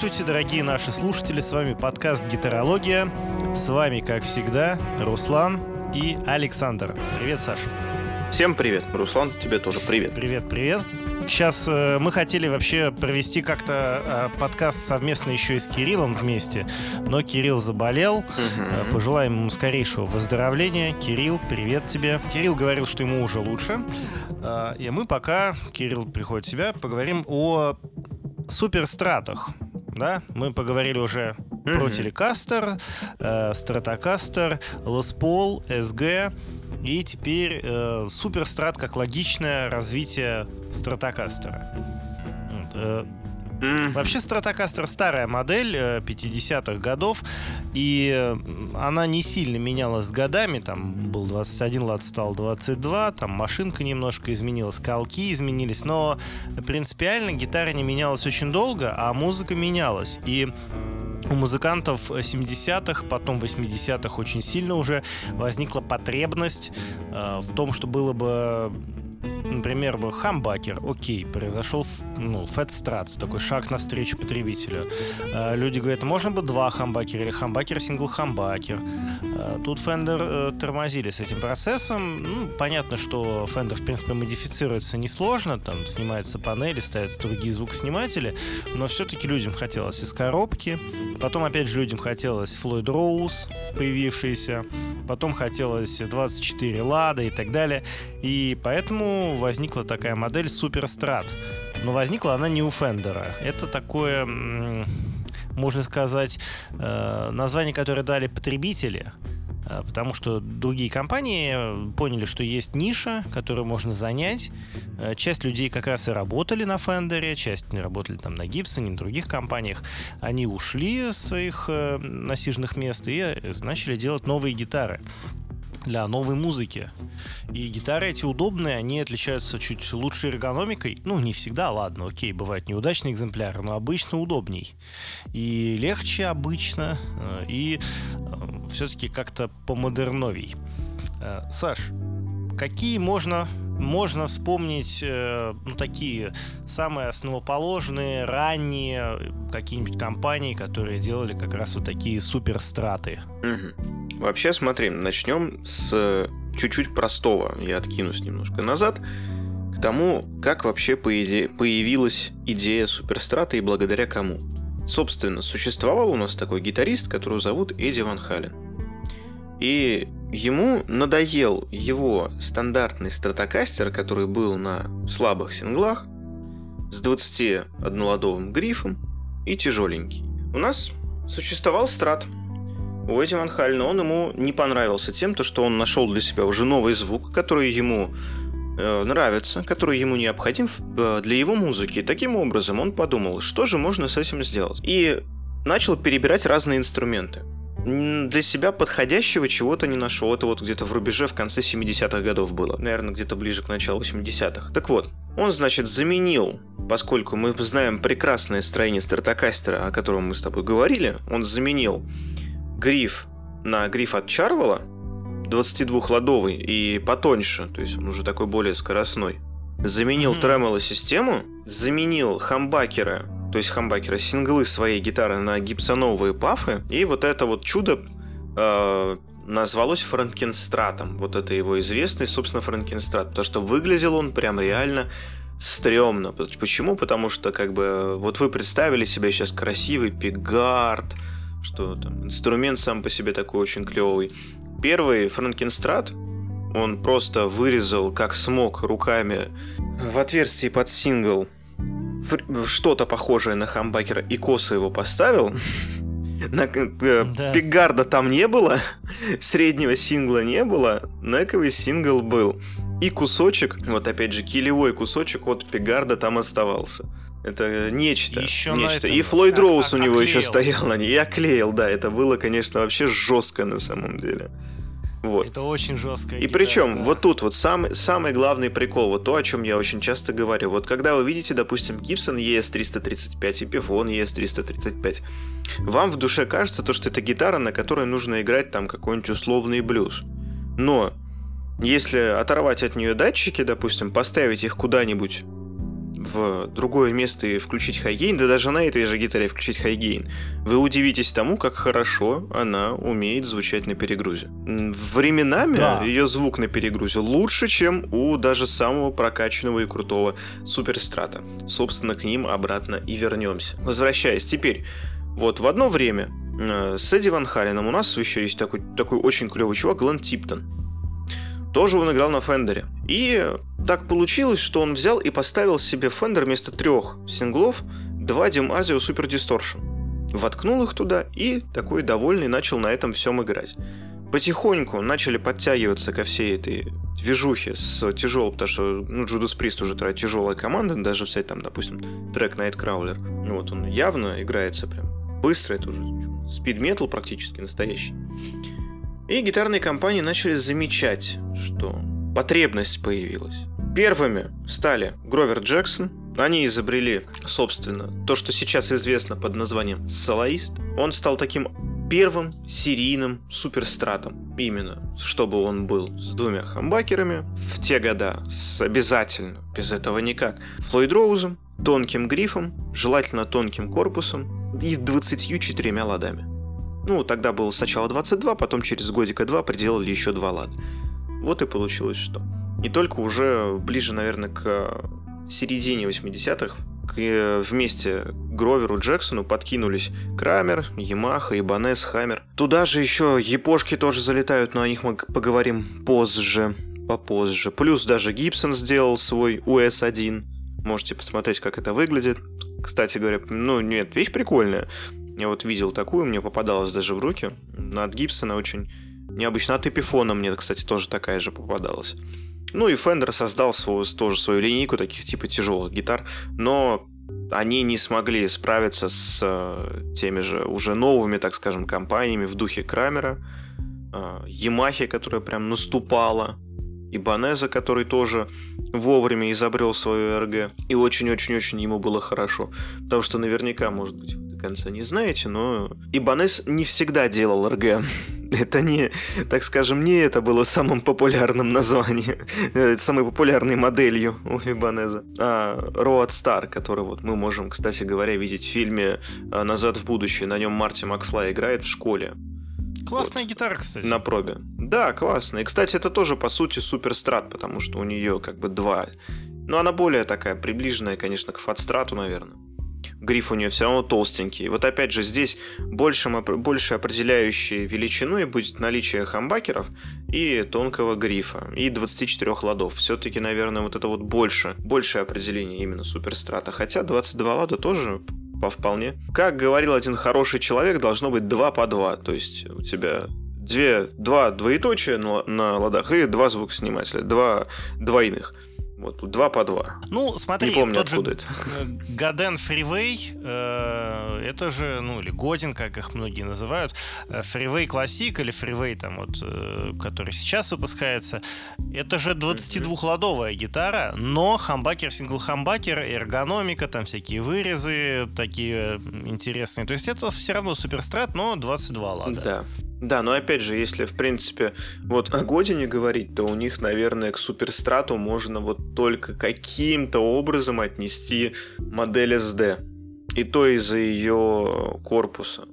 Здравствуйте, дорогие наши слушатели, с вами подкаст «Гитарология». С вами, как всегда, Руслан и Александр. Привет, Саш. Всем привет. Руслан, тебе тоже привет. Привет, привет. Сейчас э, мы хотели вообще провести как-то э, подкаст совместно еще и с Кириллом вместе, но Кирилл заболел. Угу. Э, пожелаем ему скорейшего выздоровления. Кирилл, привет тебе. Кирилл говорил, что ему уже лучше. Э, и мы пока, Кирилл приходит в себя, поговорим о суперстратах. Да, мы поговорили уже mm-hmm. про телекастер, э, стратокастер, Paul, SG. И теперь э, суперстрат как логичное развитие стратокастера. Э, Вообще Stratocaster старая модель 50-х э, годов, и э, она не сильно менялась с годами. Там был 21 лад, стал 22, там машинка немножко изменилась, колки изменились, но принципиально гитара не менялась очень долго, а музыка менялась. И у музыкантов 70-х, потом 80-х очень сильно уже возникла потребность э, в том, что было бы например, бы хамбакер, окей, произошел ну, фэтстрат, такой шаг навстречу потребителю. Э, люди говорят, можно бы два хамбакера или хамбакер сингл хамбакер. Э, тут Fender э, тормозили с этим процессом. Ну, понятно, что Fender, в принципе, модифицируется несложно, там снимаются панели, ставятся другие звукосниматели, но все-таки людям хотелось из коробки. Потом, опять же, людям хотелось Floyd Rose, появившийся. Потом хотелось 24 лада и так далее. И поэтому возникла такая модель Суперстрат. Но возникла она не у Фендера. Это такое, можно сказать, э, название, которое дали потребители э, потому что другие компании поняли, что есть ниша, которую можно занять. Э, часть людей как раз и работали на Фендере, часть работали там на Гибсоне, на других компаниях. Они ушли с своих насиженных мест и начали делать новые гитары для новой музыки. И гитары эти удобные, они отличаются чуть лучше эргономикой. Ну, не всегда, ладно, окей, бывают неудачные экземпляры, но обычно удобней. И легче обычно, э, и э, все-таки как-то помодерновей. Э, Саш, какие можно можно вспомнить э, ну, такие самые основоположные, ранние какие-нибудь компании, которые делали как раз вот такие суперстраты. Угу. Вообще, смотри, начнем с чуть-чуть простого. Я откинусь немножко назад к тому, как вообще появилась идея суперстрата и благодаря кому. Собственно, существовал у нас такой гитарист, которого зовут Эдди Ван Хален. И ему надоел его стандартный стратокастер, который был на слабых синглах, с 21-ладовым грифом и тяжеленький. У нас существовал страт. У Эдди Ван Хальна он ему не понравился тем, то, что он нашел для себя уже новый звук, который ему э, нравится, который ему необходим э, для его музыки. Таким образом он подумал, что же можно с этим сделать. И начал перебирать разные инструменты для себя подходящего чего-то не нашел. Это вот где-то в рубеже в конце 70-х годов было. Наверное, где-то ближе к началу 80-х. Так вот, он, значит, заменил, поскольку мы знаем прекрасное строение стратокастера, о котором мы с тобой говорили, он заменил гриф на гриф от Чарвела, 22-ладовый и потоньше, то есть он уже такой более скоростной. Заменил mm-hmm. тремоло-систему, заменил хамбакера то есть хамбакера, синглы своей гитары на гипсоновые пафы, и вот это вот чудо э, назвалось Франкенстратом. Вот это его известный, собственно, Франкенстрат, потому что выглядел он прям реально стрёмно. Почему? Потому что, как бы, вот вы представили себе сейчас красивый пигард, что там, инструмент сам по себе такой очень клевый. Первый Франкенстрат, он просто вырезал как смог руками в отверстие под сингл что-то похожее на хамбакера и косо его поставил, на, э, да. Пигарда там не было, среднего сингла не было, нековый сингл был. И кусочек, вот опять же, килевой кусочек от Пигарда там оставался. Это нечто. Еще нечто. И Флойд Роуз у него оклеил. еще стоял на ней. Я клеил, да, это было, конечно, вообще жестко на самом деле. Вот. Это очень жестко. И причем, да. вот тут вот самый, самый главный прикол, вот то, о чем я очень часто говорю. Вот когда вы видите, допустим, Gibson ES335 и Epiphone ES335, вам в душе кажется то, что это гитара, на которой нужно играть там какой-нибудь условный блюз. Но если оторвать от нее датчики, допустим, поставить их куда-нибудь в другое место и включить хайгейн, да даже на этой же гитаре включить хайгейн, вы удивитесь тому, как хорошо она умеет звучать на перегрузе. Временами да. ее звук на перегрузе лучше, чем у даже самого прокачанного и крутого суперстрата. Собственно, к ним обратно и вернемся. Возвращаясь теперь, вот в одно время э, с Эдди Ван Халленом у нас еще есть такой, такой очень клевый чувак, Глен Типтон. Тоже он играл на Фендере. И так получилось, что он взял и поставил себе Фендер вместо трех синглов два Dim Super Distortion. Воткнул их туда и такой довольный начал на этом всем играть. Потихоньку начали подтягиваться ко всей этой движухе с тяжелым, потому что ну, Judas Priest уже такая тяжелая команда, даже взять там, допустим, трек Nightcrawler. Ну вот он явно играется прям быстро, это уже спид метал практически настоящий. И гитарные компании начали замечать, что потребность появилась. Первыми стали Гровер Джексон. Они изобрели, собственно, то, что сейчас известно под названием солоист. Он стал таким первым серийным суперстратом. Именно, чтобы он был с двумя хамбакерами в те года, с обязательно, без этого никак, Флойд Роузом, тонким грифом, желательно тонким корпусом и 24 ладами. Ну, тогда было сначала 22, потом через годика два приделали еще два лада. Вот и получилось что. И только уже ближе, наверное, к середине 80-х э, вместе Гроверу Джексону подкинулись Крамер, Ямаха, Ибанес, Хаммер. Туда же еще япошки тоже залетают, но о них мы поговорим позже, попозже. Плюс даже Гибсон сделал свой US-1. Можете посмотреть, как это выглядит. Кстати говоря, ну нет, вещь прикольная. Я вот видел такую, мне попадалась даже в руки. От Гибсона очень необычно. От Эпифона мне, кстати, тоже такая же попадалась. Ну и Fender создал свою, тоже свою линейку таких типа тяжелых гитар, но они не смогли справиться с э, теми же уже новыми, так скажем, компаниями в духе Крамера, э, Ямахи, которая прям наступала, и Банеза, который тоже вовремя изобрел свою РГ, и очень-очень-очень ему было хорошо, потому что наверняка, может быть, конца не знаете, но Ибанес не всегда делал РГ. Это не, так скажем, не это было самым популярным названием, э, самой популярной моделью у Ибанеза, а Road Star, который вот мы можем, кстати говоря, видеть в фильме э, «Назад в будущее». На нем Марти Макфлай играет в школе. Классная вот. гитара, кстати. На пробе. Да, классная. И, кстати, это тоже, по сути, суперстрат, потому что у нее как бы два. Но она более такая приближенная, конечно, к фатстрату, наверное гриф у нее все равно толстенький. Вот опять же, здесь больше, больше определяющей величиной будет наличие хамбакеров и тонкого грифа, и 24 ладов. Все-таки, наверное, вот это вот больше, большее определение именно суперстрата. Хотя 22 лада тоже по вполне. Как говорил один хороший человек, должно быть 2 по 2. То есть у тебя две, два двоеточия на, на ладах и два звукоснимателя, два двойных. Вот два по два. Ну, смотри, Не помню, тот же это. Godin Freeway, э, это же, ну, или Годин, как их многие называют, Freeway Classic или Freeway, там вот, э, который сейчас выпускается, это же 22-ладовая гитара, но хамбакер, сингл-хамбакер, эргономика, там всякие вырезы такие интересные. То есть это все равно суперстрат, но 22 лада. Да. Да, но опять же, если, в принципе, вот о Године говорить, то у них, наверное, к Суперстрату можно вот только каким-то образом отнести модель SD. И то из-за ее корпуса.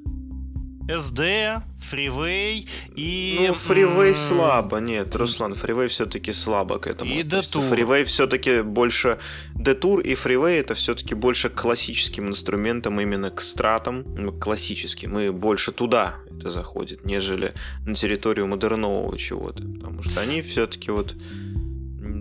SD, Freeway и... Ну, Freeway слабо, нет, Руслан, Freeway все-таки слабо к этому. И Detour. Freeway все-таки больше... Detour и Freeway это все-таки больше классическим инструментам, именно к стратам, ну, классическим, и больше туда это заходит, нежели на территорию модернового чего-то, потому что они все-таки вот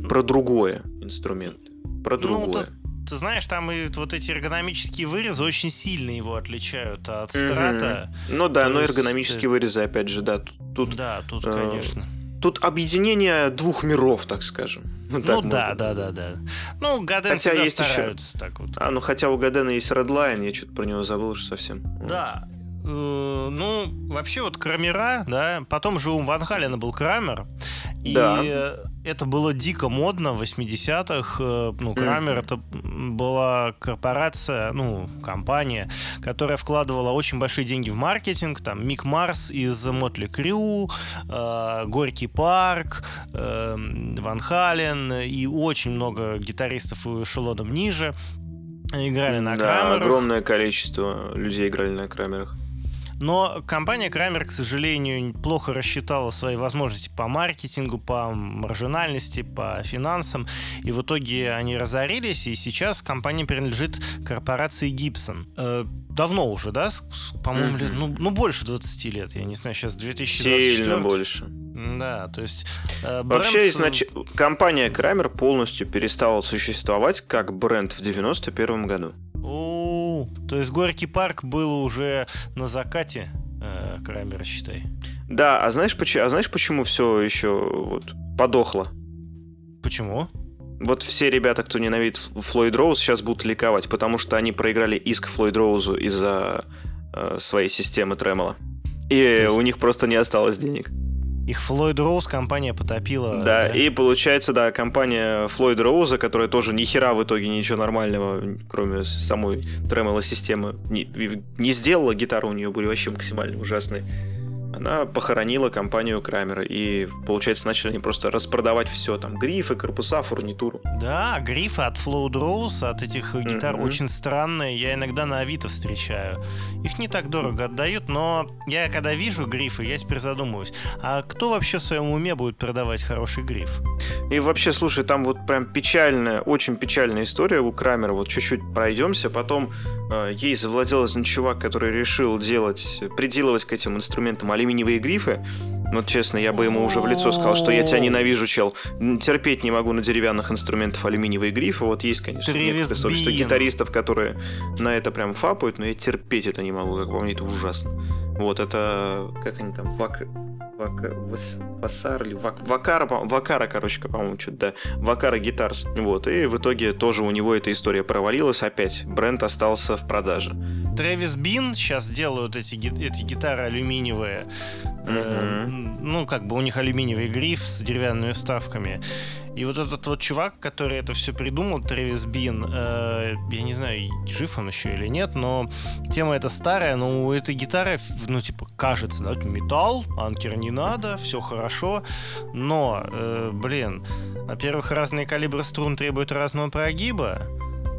про другое инструменты, про другое. Ну, ты знаешь, там и вот эти эргономические вырезы очень сильно его отличают от страта. Mm-hmm. Ну да, но есть... эргономические вырезы, опять же, да, тут... Да, тут, э, конечно. Тут объединение двух миров, так скажем. Ну, так ну да, да, да, да. Ну, Гаден хотя всегда есть стараются еще... так вот. А, ну хотя у Гадена есть Redline, я что-то про него забыл уж совсем. Да, Э, ну, вообще вот Крамера, да, потом же у Ван Халена был Крамер, и да. Это было дико модно в 80-х. Э, ну, Крамер это была корпорация, ну, компания, которая вкладывала очень большие деньги в маркетинг. Там Мик Марс из Мотли Крю, э, Горький парк, э, Ван Хален и очень много гитаристов эшелоном ниже играли на да, Крамерах. огромное количество людей играли на Крамерах. Но компания Крамер, к сожалению, плохо рассчитала свои возможности по маркетингу, по маржинальности, по финансам. И в итоге они разорились, и сейчас компания принадлежит корпорации Gibson. Э, давно уже, да? По-моему, mm-hmm. ну, ну, больше 20 лет. Я не знаю, сейчас 2024. Сильно больше. Да, то есть... Э, бренд... Вообще, изнач... компания Крамер полностью перестала существовать как бренд в 91 году. О, то есть Горький парк был уже на закате э, Крамера, считай. Да, а знаешь, почему, а знаешь, почему все еще вот подохло? Почему? Вот все ребята, кто ненавидит Флойд Роуз, сейчас будут ликовать, потому что они проиграли иск Флойд Роузу из-за э, своей системы Тремола. И есть... у них просто не осталось денег. Их Флойд Роуз компания потопила. Да, да, и получается, да, компания Флойд Роуза, которая тоже ни хера в итоге ничего нормального, кроме самой тремоло системы, не, не сделала, гитары у нее были вообще максимально ужасные она похоронила компанию Крамера. И, получается, начали они просто распродавать все. Там грифы, корпуса, фурнитуру. Да, грифы от Flow Rose, от этих гитар mm-hmm. очень странные. Я иногда на Авито встречаю. Их не так дорого отдают, но я когда вижу грифы, я теперь задумываюсь. А кто вообще в своем уме будет продавать хороший гриф? И вообще, слушай, там вот прям печальная, очень печальная история у Крамера. Вот чуть-чуть пройдемся. Потом э, ей завладел один чувак, который решил делать, приделывать к этим инструментам алюминиевые грифы. Вот честно, я бы ему уже в лицо сказал, что я тебя ненавижу, чел. Терпеть не могу на деревянных инструментах алюминиевые грифы. Вот есть, конечно, некоторые сообщества гитаристов, которые на это прям фапают, но я терпеть это не могу, как по мне, это ужасно. Вот, это... Как они там? Вак... Вак... Васар или Вак... Вакара, Вакара, короче, по-моему, что-то, да. Вакара Гитарс. Вот, и в итоге тоже у него эта история провалилась опять. Бренд остался в продаже. Трэвис Бин сейчас делают эти, эти гитары алюминиевые. Mm-hmm. ну, как бы у них алюминиевый гриф с деревянными вставками. И вот этот вот чувак, который это все придумал, Трэвис Бин, э, я не знаю, жив он еще или нет, но тема эта старая, но у этой гитары, ну, типа, кажется, да, металл, анкер не надо, все хорошо, но, э, блин, во-первых, разные калибры струн требуют разного прогиба,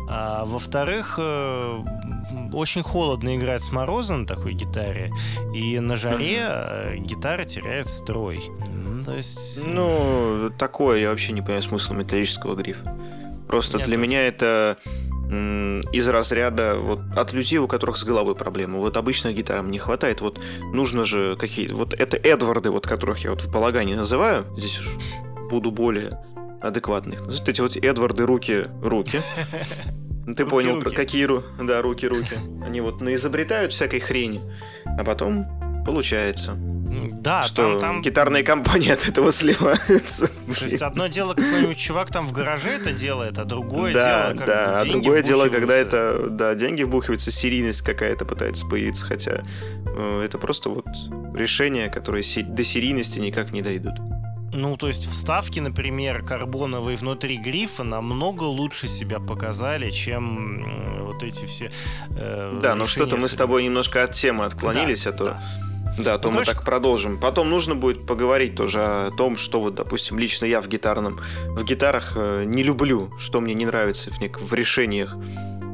а во-вторых, э, очень холодно играть с морозом на такой гитаре, и на жаре mm-hmm. гитара теряет строй. То есть... Ну, такое я вообще не понимаю смысла металлического грифа. Просто Нет, для меня это из разряда вот от людей, у которых с головой проблемы. Вот обычно гитарам не хватает. Вот нужно же какие Вот это Эдварды, вот которых я вот в балагане называю. Здесь уж буду более адекватных. Вот эти вот Эдварды руки руки. Ты руки, понял, руки. какие да, руки-руки. Они вот наизобретают всякой хрени, а потом получается. Да, что там, там... гитарные компании от этого сливаются. То есть одно дело, какой-нибудь чувак там в гараже это делает, а другое да, дело, как да, а другое дело, когда это, да, деньги вбухиваются, серийность какая-то пытается появиться, хотя э, это просто вот решения, которые до серийности никак не дойдут. Ну, то есть вставки, например, карбоновые внутри грифа намного лучше себя показали, чем вот эти все. Э, да, но что-то мы с тобой немножко от темы отклонились, да, а то. Да. Да, то ну, мы конечно... так продолжим. Потом нужно будет поговорить тоже о том, что вот, допустим, лично я в гитарном, в гитарах э, не люблю, что мне не нравится в, нек- в решениях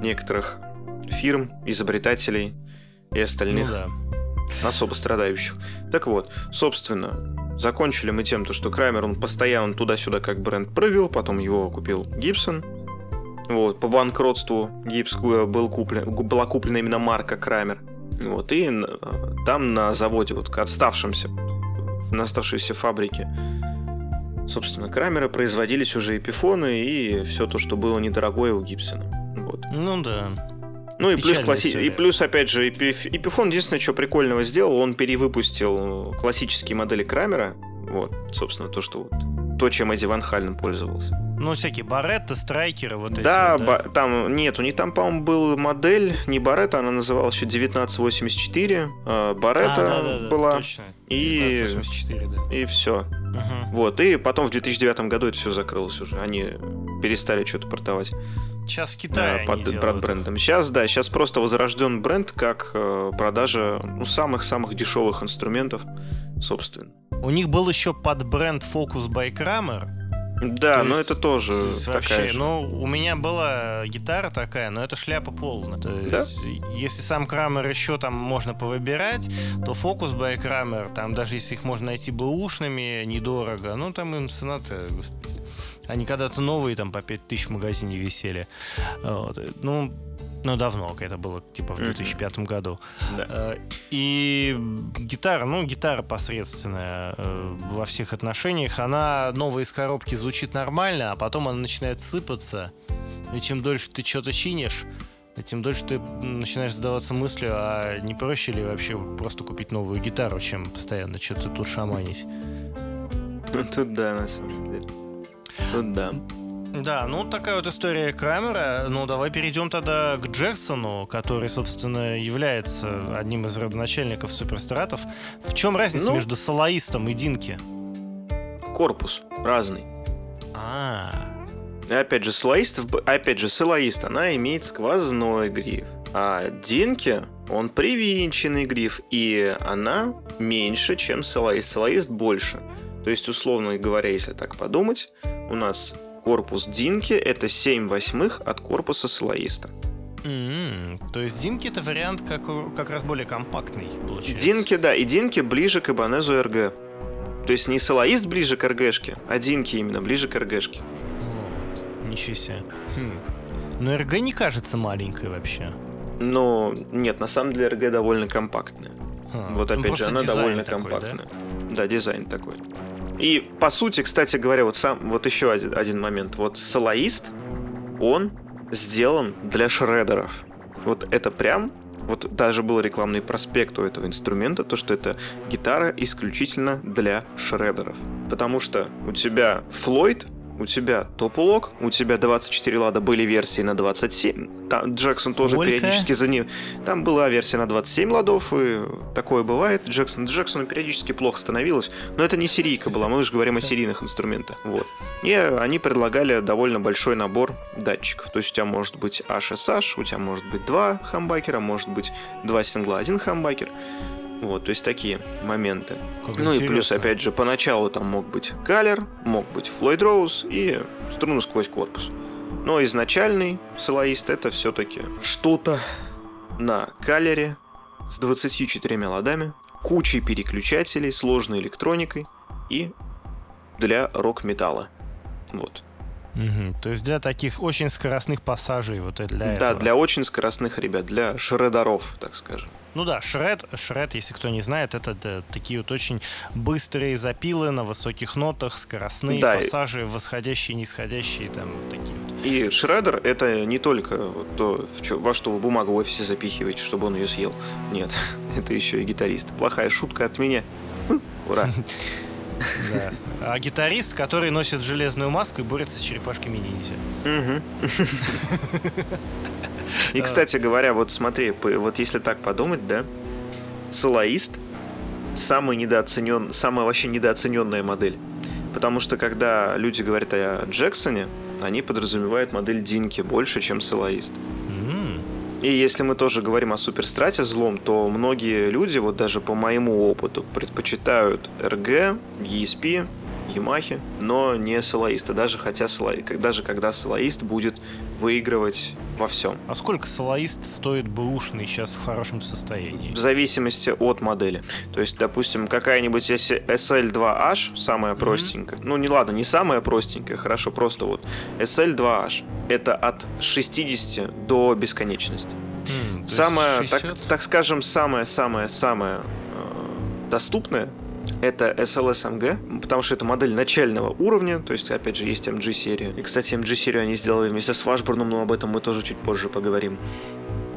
некоторых фирм, изобретателей и остальных. Ну, да особо страдающих. Так вот, собственно, закончили мы тем, то, что Краймер, он постоянно туда-сюда как бренд прыгал, потом его купил Гибсон. Вот, по банкротству Гибс э, был куплен, была куплена именно марка Краймер. Вот, и э, там на заводе, вот к отставшимся, на оставшейся фабрике, собственно, Крамера производились уже эпифоны и все то, что было недорогое у Гибсона. Вот. Ну да. Ну и плюс, класси... и плюс, опять же, Эпифон единственное, что прикольного сделал, он перевыпустил классические модели Крамера. Вот, собственно, то, что вот, то, чем Эдди Ван Хальен пользовался. Ну, всякие баретты, страйкеры, вот эти. Да, ба- там нет, у них там, по-моему, был модель, не Баретта, она называлась еще 1984. э, Баретта А, да, да, да, была. Точно. И, 1984, да. и все. Мгм. Вот. И потом в 2009 году это все закрылось уже. Они перестали что-то продавать Сейчас в э, Китае они под, под брендом. Сейчас, да, сейчас просто возрожден бренд как э, продажа ну, самых-самых дешевых инструментов, собственно. У них был еще под бренд Focus by Kramer. Да, То но есть это тоже такая Вообще, же. ну, у меня была гитара такая, но это шляпа полная. То есть, если сам Крамер еще там можно повыбирать, то Focus by Kramer, там даже если их можно найти бэушными, недорого, ну, там им цена-то, господи. Они когда-то новые там по 5000 в магазине висели. Вот. Ну, ну, давно, это было типа в Мгм. 2005 году. Да. Э, И гитара, ну, гитара посредственная э, во всех отношениях. Она новая из коробки звучит нормально, а потом она начинает сыпаться. И чем дольше ты что-то чинишь, тем дольше ты начинаешь задаваться мыслью, а не проще ли вообще просто купить новую гитару, чем постоянно что-то тут шаманить. Ну, тут да, на самом деле. Тут да. Да, ну такая вот история Крамера. Ну давай перейдем тогда к Джексону, который, собственно, является одним из родоначальников суперстратов. В чем разница Ну. между солоистом и Динки? Корпус разный. А, И опять же, б- опять же, солоист, она имеет сквозной гриф. А Динки, он привинченный гриф, и она меньше, чем солоист. Солоист больше. То есть, условно говоря, если так подумать, у нас корпус Динки это 7 восьмых от корпуса солоиста. м, то есть Динки это вариант как, как раз более компактный, получается. Динки, да, и Динки ближе к Ибанезу РГ. То есть не солоист ближе к РГшке, а Динки именно ближе к РГшке. О, ничего себе. Хм. Но РГ не кажется маленькой вообще. Но нет, на самом деле РГ довольно компактная. Ха. Вот Ну, опять же, она довольно такой, да? компактная. Да? дизайн такой. И по сути, кстати говоря, вот сам вот еще один, один момент. Вот солоист, он сделан для шредеров. Вот это прям вот даже был рекламный проспект у этого инструмента, то, что это гитара исключительно для шредеров. Потому что у тебя Флойд, у тебя Топулок, у тебя 24 лада были версии на 27. Там Джексон тоже Сколько? периодически за ним. Там была версия на 27 ладов, и такое бывает. Джексон, Джексону периодически плохо становилось. Но это не серийка была, мы уже говорим о серийных инструментах. Вот. И они предлагали довольно большой набор датчиков. То есть у тебя может быть HSH, у тебя может быть два хамбакера, может быть два сингла, один хамбакер. Вот, то есть такие моменты. Как Ну и плюс, интересно. опять же, поначалу там мог быть Калер, мог быть Флойд Роуз и струны сквозь корпус. Но изначальный солоист это все-таки что-то на Калере с 24 ладами, кучей переключателей, сложной электроникой и для рок-металла. Вот. Мгм. То есть для таких очень скоростных пассажей, вот и для да, этого. для очень скоростных ребят, для шредеров, так скажем. Ну да, шред, шред, если кто не знает, это да, такие вот очень быстрые запилы на высоких нотах, скоростные Да, и- пассажи, восходящие, нисходящие, там вот такие вот. И шредер это не только то, в чё- во что вы бумагу в офисе запихиваете, чтобы он ее съел. Нет, это еще и гитарист. Плохая шутка от меня. Ура. Да. А гитарист, который носит железную маску и борется с черепашками ниндзя. И, кстати говоря, вот смотри, вот если так подумать, да, солоист самый недооценен, самая вообще недооцененная модель. Потому что когда люди говорят о Джексоне, они подразумевают модель Динки больше, чем солоист. И если мы тоже говорим о суперстрате злом, то многие люди, вот даже по моему опыту, предпочитают RG, ESP, Ямахи, но не солоиста, даже хотя соло... даже когда солоист будет выигрывать во всем. А сколько солоист стоит бэушный сейчас в хорошем состоянии? В зависимости от модели. То есть, допустим, какая-нибудь если SL2H, самая простенькая, ну не ладно, не самая простенькая, хорошо, просто вот SL2H, это от 60 до бесконечности. Есть Самое, так, 60? так скажем, самое-самое-самое э, доступное это SLSMG, потому что это модель начального уровня, то есть, опять же, есть MG-серия. И, кстати, MG-серию они сделали вместе с Washburn, но об этом мы тоже чуть позже поговорим.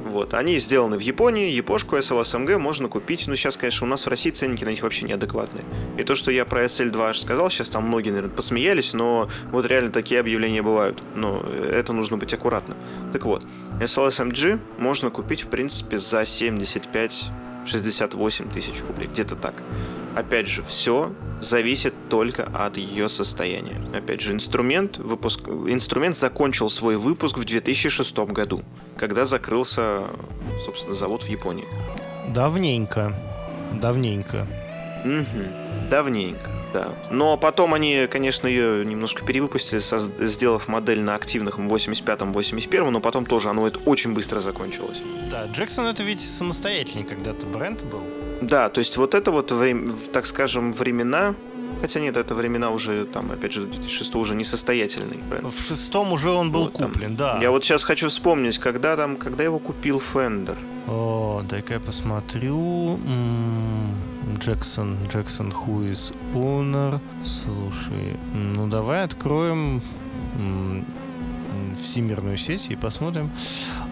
Вот, они сделаны в Японии, япошку SLSMG можно купить, ну сейчас, конечно, у нас в России ценники на них вообще неадекватные. И то, что я про SL2 аж сказал, сейчас там многие, наверное, посмеялись, но вот реально такие объявления бывают. Но это нужно быть аккуратно. Так вот, SLSMG можно купить, в принципе, за 75 68 тысяч рублей, где-то так. Опять же, все зависит только от ее состояния. Опять же, инструмент, выпуск, инструмент закончил свой выпуск в 2006 году, когда закрылся, собственно, завод в Японии. Давненько. Давненько. Угу. Давненько, да. Но потом они, конечно, ее немножко перевыпустили, сделав модель на активных 85-м, 81 но потом тоже оно это очень быстро закончилось. Да, Джексон это ведь самостоятельный когда-то бренд был. Да, то есть вот это вот, так скажем, времена, Хотя нет, это времена уже, там, опять же, 2006 уже несостоятельный бренд. В шестом уже он был вот, куплен, там. да. Я вот сейчас хочу вспомнить, когда там, когда его купил Fender. О, дай-ка я посмотрю. Джексон, Джексон, who is owner? Слушай, ну давай откроем всемирную сеть и посмотрим.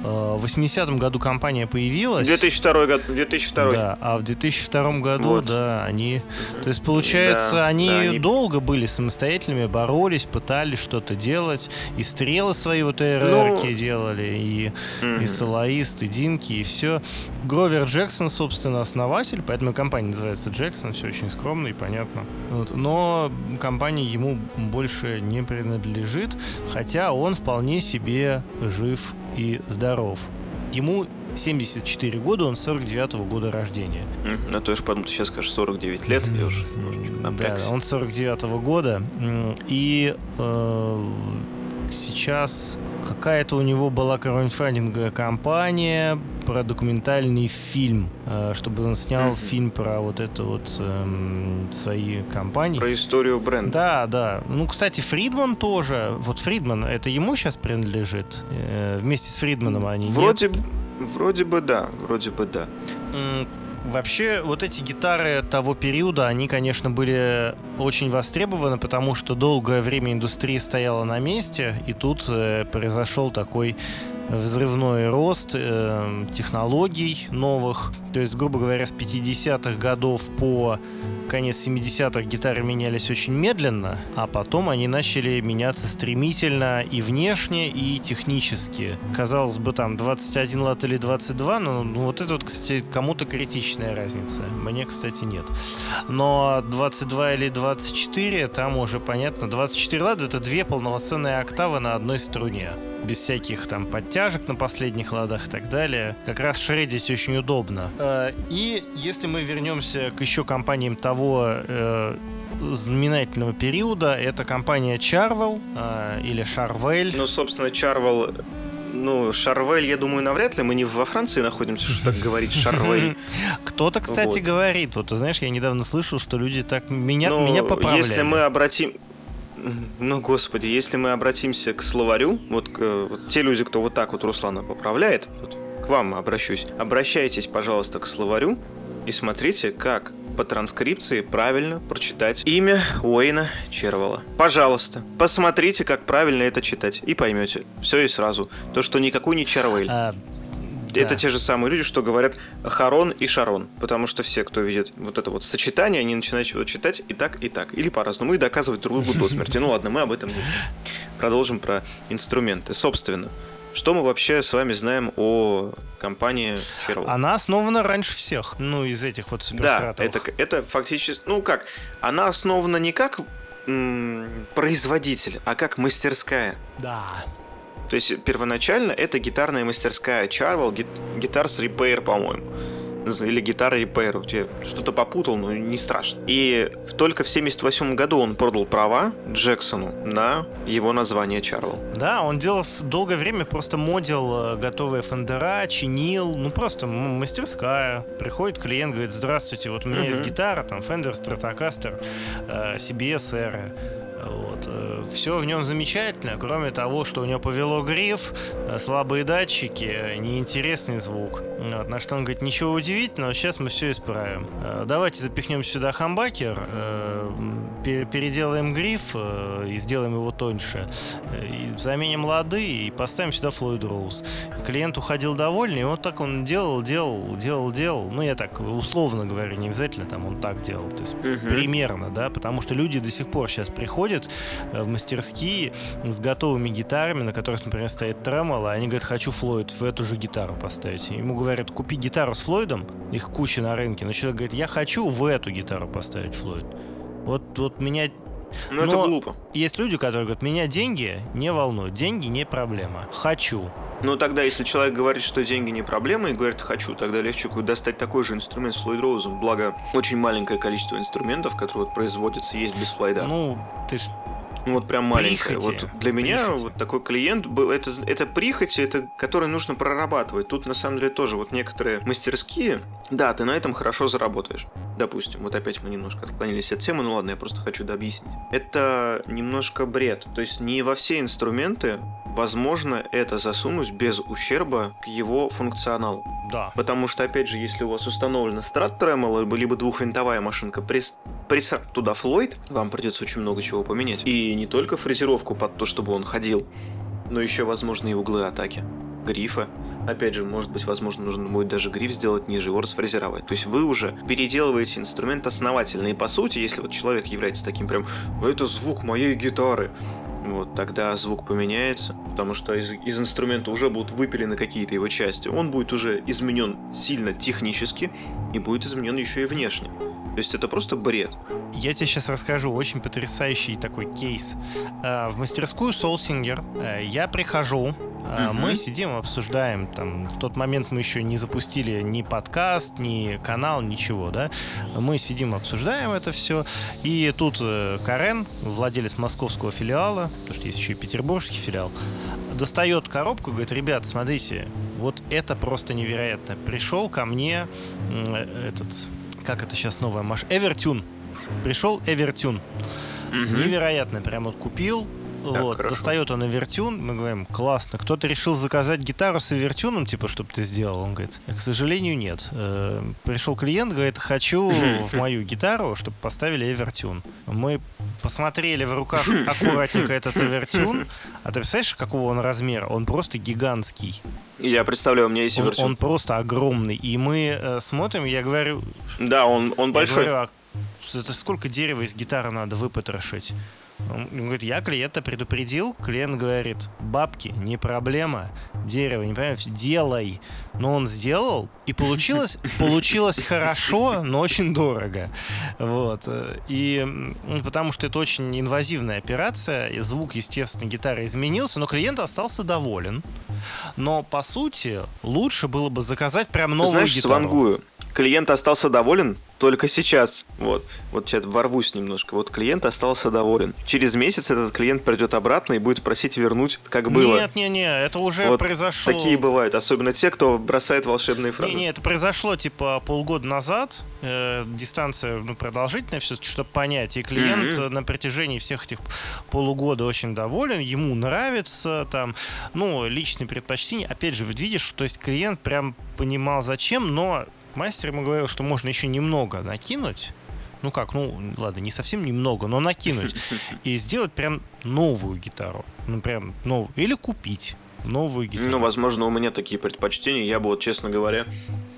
Э, в 80-м году компания появилась. 2002 год, 2002. Да, а в 2002 году, вот. да, они... То есть, получается, да, они, да, они долго были самостоятельными, боролись, пытались что-то делать, и стрелы свои вот РРки ну... делали, и, mm-hmm. и Солоист, и Динки, и все. Гровер Джексон, собственно, основатель, поэтому компания называется Джексон, все очень скромно и понятно. Вот. Но компания ему больше не принадлежит, хотя он вполне себе жив и здоров. Ему 74 года, он 49 -го года рождения. Ну, то я же подумал, ты сейчас скажешь 49 лет, я уже немножечко напрягся. Да, он 49 -го года, и э, сейчас какая-то у него была краудфандинговая компания про документальный фильм, э, чтобы он снял mm-hmm. фильм про вот это вот эм, свои компании. Про историю бренда. Да, да. Ну, кстати, Фридман тоже. Вот Фридман, это ему сейчас принадлежит? Э, вместе с Фридманом они Вроде, нет? вроде бы да, вроде бы да. Вообще, вот эти гитары того периода, они, конечно, были очень востребованы, потому что долгое время индустрия стояла на месте, и тут э, произошел такой взрывной рост э, технологий новых. То есть, грубо говоря, с 50-х годов по конец 70-х гитары менялись очень медленно, а потом они начали меняться стремительно и внешне, и технически. Казалось бы, там 21 лат или 22, но ну, вот это вот, кстати, кому-то критичная разница. Мне, кстати, нет. Но 22 или 24, там уже понятно. 24 лад — это две полноценные октавы на одной струне без всяких там подтяжек на последних ладах и так далее. Как раз шредить очень удобно. Э, и если мы вернемся к еще компаниям того э, знаменательного периода, это компания Charvel э, или Charvel. Ну, собственно, Charvel ну, Шарвель, я думаю, навряд ли. Мы не во Франции находимся, что так говорить Шарвель. Кто-то, кстати, вот. говорит. Вот, ты знаешь, я недавно слышал, что люди так меня, ну, меня поправляли. Если мы обратим... Ну, господи, если мы обратимся к словарю, вот, к, вот те люди, кто вот так вот Руслана поправляет, вот, к вам обращусь, обращайтесь, пожалуйста, к словарю и смотрите, как по транскрипции правильно прочитать имя Уэйна Червала. Пожалуйста, посмотрите, как правильно это читать, и поймете. Все и сразу. То, что никакой не Червейль. А, да. Это те же самые люди, что говорят Харон и Шарон. Потому что все, кто видит вот это вот сочетание, они начинают его читать и так, и так. Или по-разному. И доказывать друг другу до смерти. Ну ладно, мы об этом не Продолжим про инструменты. Собственно, что мы вообще с вами знаем о компании Sherlock? Она основана раньше всех, ну, из этих вот суперстратовых. Да, это, это фактически, ну как, она основана не как м- производитель, а как мастерская. Да. То есть первоначально это гитарная мастерская Charvel Guitars Repair, по-моему или гитара Repair, где что-то попутал, но не страшно. И только в 78 году он продал права Джексону на его название Чарл. Да, он делал долгое время просто модел э, готовые фендера, чинил, ну просто мастерская. Приходит клиент, говорит, здравствуйте, вот у меня uh-huh. есть гитара, там Fender Stratocaster, э, CBS Era вот. Э, Все в нем замечательно, кроме того, что у него повело гриф, э, слабые датчики, неинтересный звук. Вот. На что он говорит, ничего удивительного, сейчас мы все исправим. Э, давайте запихнем сюда хамбакер, переделаем гриф и сделаем его тоньше, и заменим лады и поставим сюда Флойд Роуз. Клиент уходил довольный, и вот так он делал, делал, делал, делал. Ну, я так условно говорю, не обязательно там он так делал. То есть угу. примерно, да, потому что люди до сих пор сейчас приходят в мастерские с готовыми гитарами, на которых, например, стоит тремоло, они говорят, хочу Флойд в эту же гитару поставить. Ему говорят, купи гитару с Флойдом, их куча на рынке, но человек говорит, я хочу в эту гитару поставить Флойд. Вот, вот меня ну, это глупо. Есть люди, которые говорят, меня деньги не волнуют, деньги не проблема. Хочу. Ну, тогда, если человек говорит, что деньги не проблема, и говорит «хочу», тогда легче достать такой же инструмент с Флойд Роузом. Благо, очень маленькое количество инструментов, которые вот производятся, есть без Флойда. Ну, ты ну, вот прям маленькая. Вот для меня прихоти. вот такой клиент был, это, это прихоти, это, который нужно прорабатывать. Тут на самом деле тоже вот некоторые мастерские, да, ты на этом хорошо заработаешь. Допустим, вот опять мы немножко отклонились от темы, ну ладно, я просто хочу дообъяснить. Это немножко бред. То есть не во все инструменты возможно это засунуть без ущерба к его функционалу. Да. Потому что, опять же, если у вас установлена страт тремоло, либо двухвинтовая машинка, пресс присав туда Флойд, вам придется очень много чего поменять. И не только фрезеровку под то, чтобы он ходил, но еще, возможно, и углы атаки. Грифа. Опять же, может быть, возможно, нужно будет даже гриф сделать ниже, его расфрезеровать. То есть вы уже переделываете инструмент основательно. И по сути, если вот человек является таким прям, это звук моей гитары, вот, тогда звук поменяется, потому что из, из инструмента уже будут выпилены какие-то его части. Он будет уже изменен сильно технически и будет изменен еще и внешне. То есть это просто бред. Я тебе сейчас расскажу очень потрясающий такой кейс. Э, в мастерскую Soulsinger э, я прихожу, Uh-huh. Мы сидим, обсуждаем. Там, в тот момент мы еще не запустили ни подкаст, ни канал, ничего, да. Мы сидим, обсуждаем это все. И тут Карен, владелец московского филиала, потому что есть еще и петербургский филиал, достает коробку и говорит, ребят, смотрите, вот это просто невероятно. Пришел ко мне этот как это сейчас новая машина? Evertune. Пришел Evertune. Угу. Невероятно. Прям вот купил, так, вот, хорошо. достает он Evertune, мы говорим, классно. Кто-то решил заказать гитару с Evertune'ом, типа, чтобы ты сделал? Он говорит, к сожалению, нет. Э, пришел клиент, говорит, хочу в мою гитару, чтобы поставили Evertune. Мы посмотрели в руках аккуратненько этот Evertune, а ты представляешь, какого он размера? Он просто гигантский. Я представляю, у меня есть Авертюн. Он, он просто огромный. И мы э, смотрим, я говорю... Да, он, он большой. Говорю, а это сколько дерева из гитары надо выпотрошить? Он говорит, я клиента предупредил. Клиент говорит, бабки, не проблема. Дерево, не понимаете, делай. Но он сделал, и получилось, получилось хорошо, но очень дорого. Вот. И потому что это очень инвазивная операция, и звук, естественно, гитары изменился, но клиент остался доволен. Но, по сути, лучше было бы заказать прям новую Знаешь, гитару. Свангую. Клиент остался доволен, только сейчас. Вот. Вот сейчас ворвусь немножко. Вот клиент остался доволен. Через месяц этот клиент придет обратно и будет просить вернуть, как было. Нет, не, не, это уже вот произошло. Такие бывают, особенно те, кто бросает волшебные фразы. Не, не, это произошло типа полгода назад. Э, дистанция ну, продолжительная все-таки, чтобы понять. И клиент mm-hmm. на протяжении всех этих полугода очень доволен, ему нравится там, ну, личные предпочтения. Опять же, видишь, то есть клиент прям понимал зачем, но Мастер ему говорил, что можно еще немного накинуть. Ну как, ну ладно, не совсем немного, но накинуть. И сделать прям новую гитару. Ну прям новую. Или купить новую гитару. Ну, возможно, у меня такие предпочтения. Я бы, вот, честно говоря,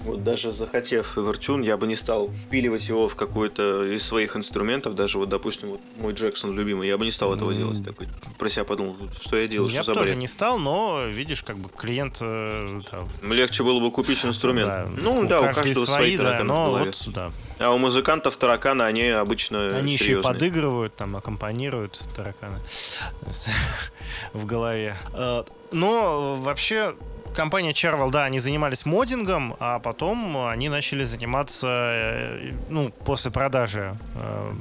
вот даже захотев Эвертюн, я бы не стал впиливать его в какой-то из своих инструментов, даже вот, допустим, вот мой Джексон любимый, я бы не стал этого mm. делать. Такой, про себя подумал, что я делаю, я что за тоже не стал, но, видишь, как бы клиент... Э, да. Легче было бы купить инструмент. Да. Ну, у да, у каждого свои, свои да, но в голове. Вот, да. А у музыкантов тараканы, они обычно Они серьезные. еще и подыгрывают, там, аккомпанируют тараканы в голове. Э, но вообще компания Charvel, да, они занимались модингом, а потом они начали заниматься, э, ну, после продажи э,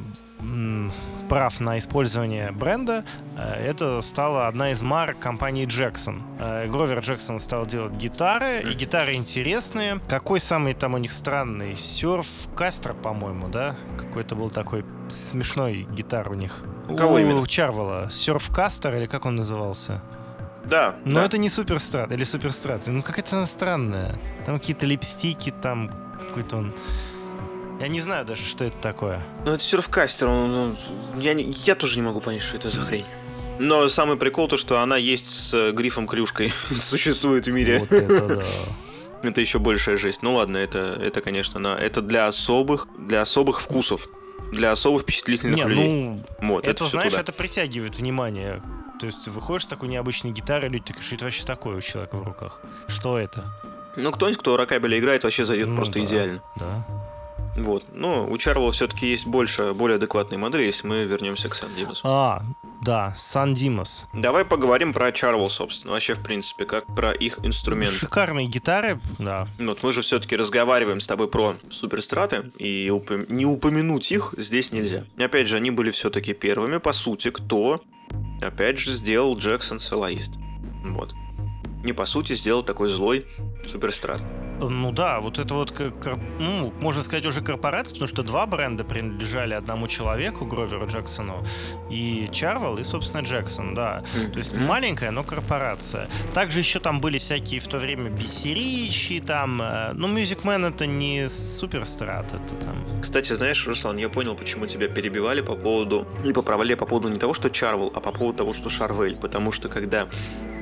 прав на использование бренда, э, это стала одна из марок компании Jackson. Гровер Джексон стал делать гитары, и гитары интересные. Какой самый там у них странный? Серф Кастер, по-моему, да? Какой-то был такой смешной гитар у них. У кого у именно? Чарвела. Серф Кастер или как он назывался? Да. Но да. это не суперстрат или суперстрат. Ну, какая-то она странная. Там какие-то липстики, там какой-то он... Я не знаю даже, что это такое. Ну, это серфкастер. Он, он- я, не- я тоже не могу понять, что это за хрень. Но самый прикол то, что она есть с э, грифом клюшкой. Существует в мире. Вот это да. Это еще большая жесть. Ну ладно, это, это конечно, на, это для особых, для особых вкусов. Для особо впечатлительных Не, людей. ну, вот, это, всё знаешь, туда. это притягивает внимание. То есть ты выходишь с такой необычной гитарой, люди такие, что это вообще такое у человека в руках? Что это? Ну, кто-нибудь, кто рокабели играет, вообще зайдет Ну просто да. идеально. Да. Вот. Но у Чарвелла все-таки есть больше, более адекватные модели, если мы вернемся к Сан Димасу. А, да, Сан Димас. Давай поговорим про Чарвелл, собственно. Вообще, в принципе, как про их инструменты. Шикарные гитары, да. Вот мы же все-таки разговариваем с тобой про суперстраты, и упом- не упомянуть их здесь нельзя. Опять же, они были все-таки первыми, по сути, кто, опять же, сделал Джексон солоист. Вот. Не по сути сделал такой злой суперстрат. Ну да, вот это вот, ну, можно сказать, уже корпорация, потому что два бренда принадлежали одному человеку, Гроверу Джексону, и Чарвелл, и, собственно, Джексон, да. То есть маленькая, но корпорация. Также еще там были всякие в то время бисеричи, там, э, ну, Music Man это не суперстрат, это там... Кстати, знаешь, Руслан, я понял, почему тебя перебивали по поводу... И поправляли по поводу не того, что Чарвелл, а по поводу того, что Шарвель. Потому что когда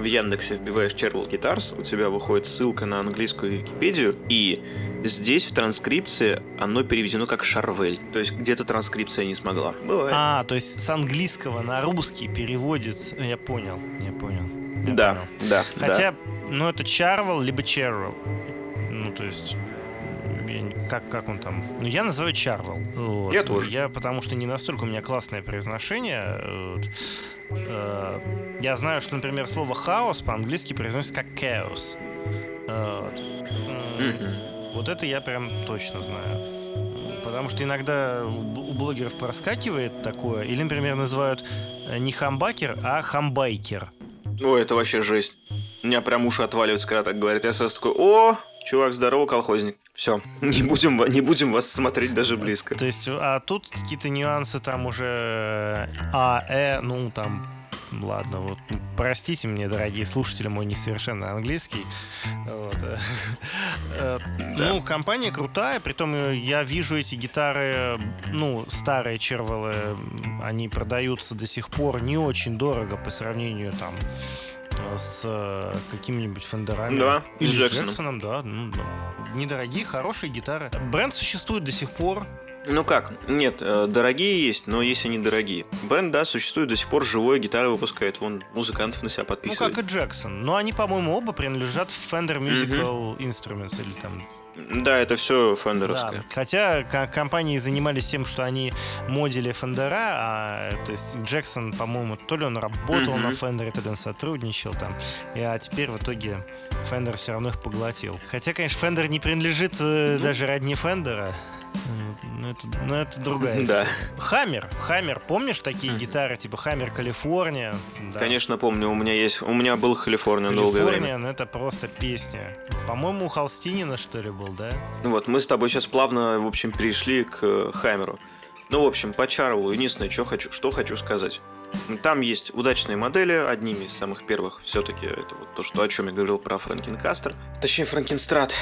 в Яндексе вбиваешь Чарвелл Guitars, у тебя выходит ссылка на английскую Википедию, и здесь в транскрипции оно переведено как Шарвель. То есть где-то транскрипция не смогла. Бывает. А, то есть с английского на русский переводится... Я понял, я понял. я да, понял. да. Хотя, ну, это Чарвелл, либо Червелл. Ну, то есть... Как, как он там? Ну, я называю Чарвелл. Вот. Я тоже. Я, потому что не настолько у меня классное произношение. вот. Э, Я знаю, что, например, слово хаос по-английски произносится как chaos. Вот. М, Мгм. Вот это я прям точно знаю. Потому что иногда у блогеров проскакивает такое, или, например, называют э, не хамбакер, а хамбайкер. Ой, это вообще жесть. У меня прям уши отваливаются, когда так говорят. Я сразу такой, о, чувак, здорово, колхозник. Все, не будем, не будем вас смотреть даже близко. То есть, а тут какие-то нюансы там уже э, А, Э, ну там, ладно, вот простите мне, дорогие слушатели, мой несовершенный английский. Вот. Э, Да. Ну, компания крутая, притом э, я вижу эти гитары, ну, старые червелы, они продаются до сих пор не очень дорого по сравнению там с э, какими-нибудь фендерами. Да, Или с Джексоном. Джексоном, да. ну, да. Недорогие, хорошие гитары. Бренд существует до сих пор. Ну как? Нет, э, дорогие есть, но есть они дорогие. Бенд, да, существует до сих пор, живое гитары выпускает. Вон, музыкантов на себя Ну, подписывает. как и Джексон. Но они, по-моему, оба принадлежат Fender Musical Instruments или там Да, это все Да. фендеровское. Хотя ко- компании занимались тем, что они модили Фендера, а то есть Джексон, по-моему, то ли он работал Мгм. на Фендере, то ли он сотрудничал там. И, а теперь в итоге Фендер все равно их поглотил. Хотя, конечно, Фендер не принадлежит Ну. даже родне Фендера. Ну, это, ну, это другая Да, история. Hamer, Hamer, помнишь такие гитары, типа Hamer California? Да. конечно, помню, у меня есть, у меня был Калифорния долгое время. Калифорния, ну, это просто песня. По-моему, у Холстинина, что ли, был, да? Ну Вот, мы с тобой сейчас плавно, в общем, перешли к э, Хамеру. Ну, в общем, по Чарвелу, единственное, что хочу, что хочу сказать. Там есть удачные модели, одними из самых первых все-таки это вот то, что о чем я говорил про Франкенкастер. Точнее, Франкенстрат.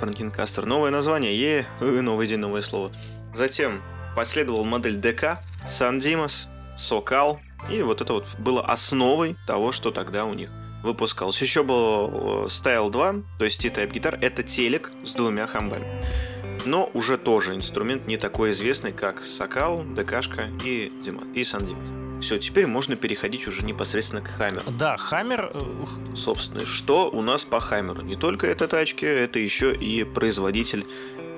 Франкенкастер. Новое название, е, э, новый день, новое слово. Затем последовала модель ДК, Сан Димас, Сокал. И вот это вот было основой того, что тогда у них выпускалось. Еще был э, Style 2, то есть T-Type гитар. Это телек с двумя хамбами. Но уже тоже инструмент не такой известный, как Сокал, ДКшка и, Дима, и Сан Димас. Все, теперь можно переходить уже непосредственно к Хаммеру. Да, Хаммер, э, Собственно, что у нас по Хаммеру? Не только это тачки, это еще и производитель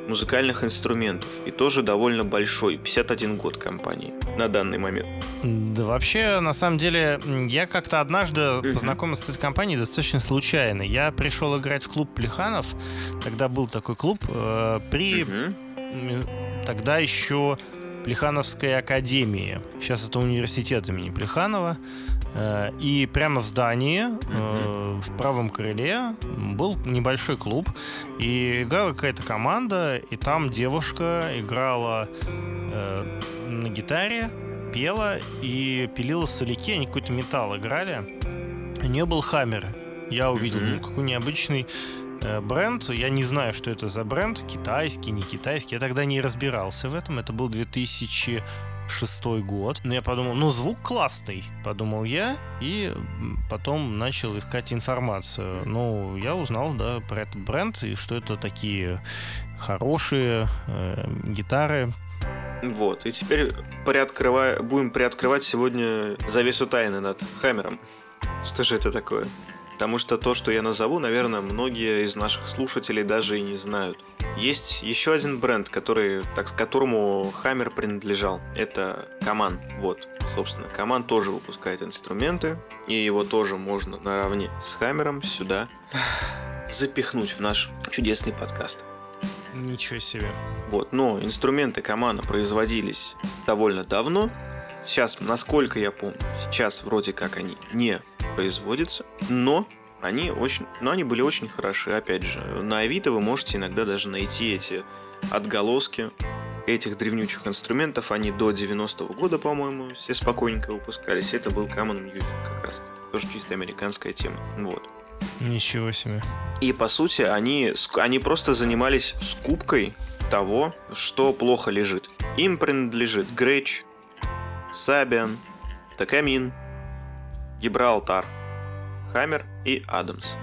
музыкальных инструментов. И тоже довольно большой, 51 год компании на данный момент. Да вообще, на самом деле, я как-то однажды Мгм. познакомился с этой компанией достаточно случайно. Я пришел играть в клуб Плеханов, тогда был такой клуб, э, при м, тогда еще Плехановской академии. Сейчас это университет имени Плеханова. Э, И прямо в здании, э, в правом крыле, был небольшой клуб. И играла какая-то команда, и там девушка играла э, на гитаре, пела и пилила соляки, они какой-то металл играли. У нее был хаммер. Я увидел, ну, какой необычный бренд. Я не знаю, что это за бренд, китайский, не китайский. Я тогда не разбирался в этом. Это был 2000 шестой год. Но я подумал, ну, звук классный, подумал я, и потом начал искать информацию. Ну, я узнал, да, про этот бренд, и что это такие хорошие э, гитары. Вот, и теперь приоткрывая, будем приоткрывать сегодня завесу тайны над Хаммером. Что же это такое? Потому что то, что я назову, наверное, многие из наших слушателей даже и не знают. Есть еще один бренд, который, так, которому Хаммер принадлежал. Это Каман. Вот, собственно, Каман тоже выпускает инструменты, и его тоже можно наравне с Хаммером сюда запихнуть в наш чудесный подкаст. Ничего себе. Вот, но инструменты Камана производились довольно давно. Сейчас, насколько я помню, сейчас вроде как они не производятся, но они очень, но они были очень хороши. Опять же, на Авито вы можете иногда даже найти эти отголоски этих древнючих инструментов. Они до 90-го года, по-моему, все спокойненько выпускались. Это был Common Music как раз таки. Тоже чисто американская тема. Вот. Ничего себе. И по сути они, они просто занимались скупкой того, что плохо лежит. Им принадлежит Греч, Сабиан, Takamine, Gibraltar, Hamer и Adamas.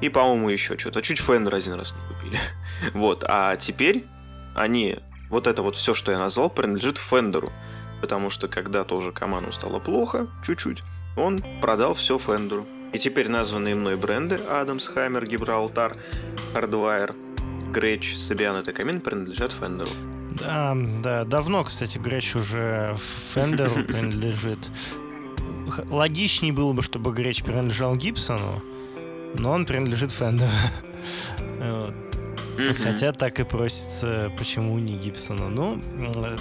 И, по-моему, еще что-то. Чуть Фендер один раз не купили. вот. А теперь они, вот это вот все, что я назвал, принадлежит Фендеру. Потому что когда тому же Каману стало плохо, чуть-чуть, он продал все Фендеру. И теперь названные мной бренды Adamas, Hamer, Gibraltar, Hardwire, Gretsch, Sabian и Takamine принадлежат Фендеру. Да, да, давно, кстати, Греч уже Фендеру принадлежит логичнее было бы, чтобы Греч принадлежал Гибсону, но он принадлежит Фендеру. Хотя так и просится, почему не Гибсона. Ну,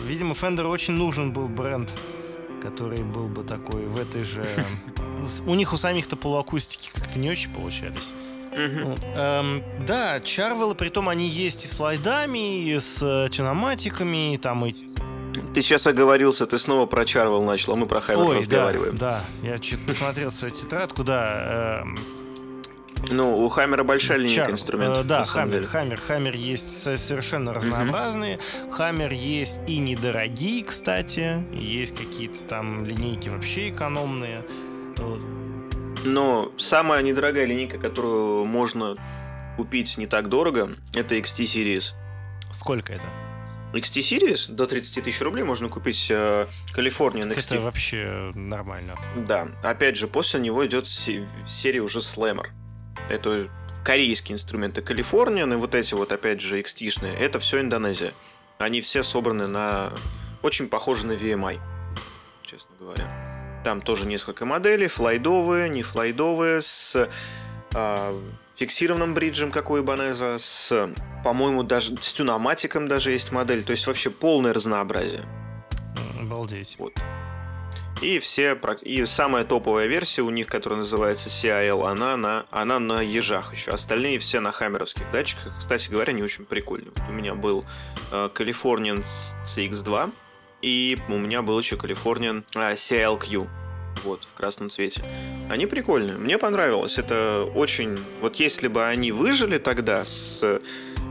видимо, Фендеру очень нужен был бренд, который был бы такой в этой же... У них у самих-то полуакустики как-то не очень получались. Uh-huh. Эм, да, Чарвеллы, притом они есть и с слайдами, и с э, тиноматиками, и там и ты сейчас оговорился, ты снова про Чарвел начал, а мы про Хэммер разговариваем. Да, да, я чуть посмотрел свою тетрадку, да. Э, ну, у Хаммера большая линейка Чар, инструментов. Э, да, Хаммер, Хаммер, Хаммер есть совершенно разнообразные. Mm-hmm. Хаммер есть и недорогие, кстати. Есть какие-то там линейки вообще экономные. Вот. Но самая недорогая линейка, которую можно купить не так дорого, это XT Series. Сколько это? XT Series до 30 тысяч рублей можно купить э, Californian XT. Это вообще нормально. Да. Опять же, после него идет серия уже Slammer. Это корейские инструменты Californian, и вот эти вот, опять же, XT-шные, это все Индонезия. Они все собраны на... Очень похожи на VMI, честно говоря. Там тоже несколько моделей, флайдовые, не флайдовые, с э, фиксированным бриджем, как у Ибанеза, с, по-моему, даже с тюноматиком даже есть модель. То есть вообще полное разнообразие. Обалдеть. Вот. И все, и самая топовая версия у них, которая называется CIL, она на, она на ежах еще. Остальные все на хаммеровских датчиках. Кстати говоря, не очень прикольные. Вот у меня был uh, Californian CX2, и у меня был еще Californian uh, CLQ вот, в красном цвете. Они прикольные, мне понравилось. Это очень... Вот если бы они выжили тогда с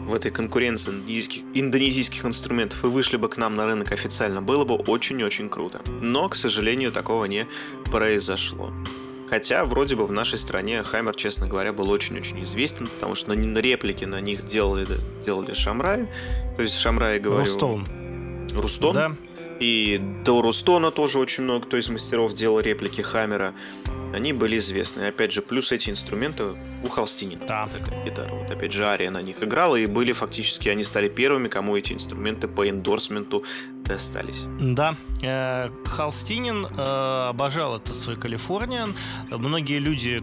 в этой конкуренции индонезийских, индонезийских инструментов и вышли бы к нам на рынок официально, было бы очень-очень круто. Но, к сожалению, такого не произошло. Хотя, вроде бы в нашей стране Хаймер, честно говоря, был очень-очень известен, потому что на, реплики на них делали, делали Шамрай. То есть Шамрай, говорю... Рустон. Рустон? Да. И до Рустона тоже очень много кто из мастеров делал реплики Хаммера. Они были известны. И опять же, плюс эти инструменты у Холстинина. Да. Такая гитара. Вот опять же, Ария на них играла, и были фактически, они стали первыми, кому эти инструменты по эндорсменту достались. Да. Э, Холстинин э, обожал этот свой Калифорниан. Многие люди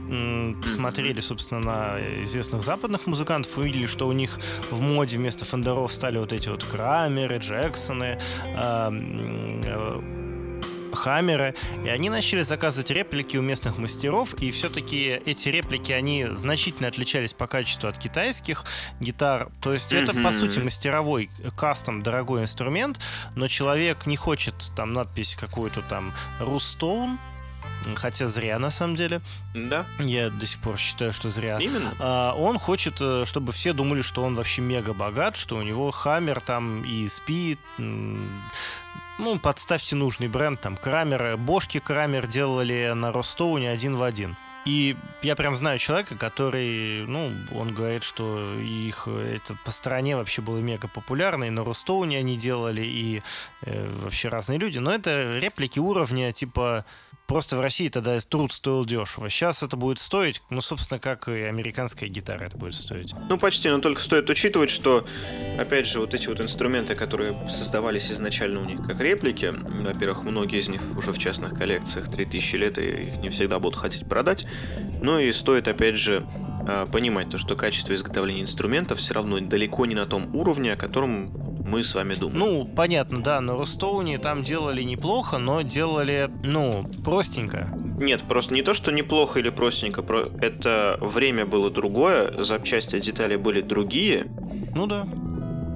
посмотрели, собственно, на известных западных музыкантов, увидели, что у них в моде вместо фендеров стали вот эти вот Крамеры, Джексоны, э, Хаммеры, и они начали заказывать реплики у местных мастеров, и все-таки эти реплики, они значительно отличались по качеству от китайских гитар, то есть это, по сути, мастеровой кастом дорогой инструмент, но человек не хочет там надпись какую-то там Рустон хотя зря на самом деле. Да. Я до сих пор считаю, что зря. Именно. А, он хочет, э, чтобы все думали, что он вообще мега богат, что у него Хаммер там и спит. Ну, подставьте нужный бренд, там, Крамер, Бошки Крамер делали на Ростоуне один в один. И я прям знаю человека, который, ну, он говорит, что их это по стране вообще было мега популярно, и на Ростоуне они делали, и э, вообще разные люди. Но это реплики уровня типа Просто в России тогда труд стоил дешево. Сейчас это будет стоить, ну, собственно, как и американская гитара это будет стоить. Ну, почти, но только стоит учитывать, что, опять же, вот эти вот инструменты, которые создавались изначально у них как реплики, во-первых, многие из них уже в частных коллекциях 3000 лет, и их не всегда будут хотеть продать. Ну и стоит, опять же, понимать то, что качество изготовления инструментов все равно далеко не на том уровне, о котором мы с вами думаем. Ну, понятно, да, на Ростоуне там делали неплохо, но делали, ну, простенько. Нет, просто не то, что неплохо или простенько, это время было другое, запчасти, детали были другие. Ну да.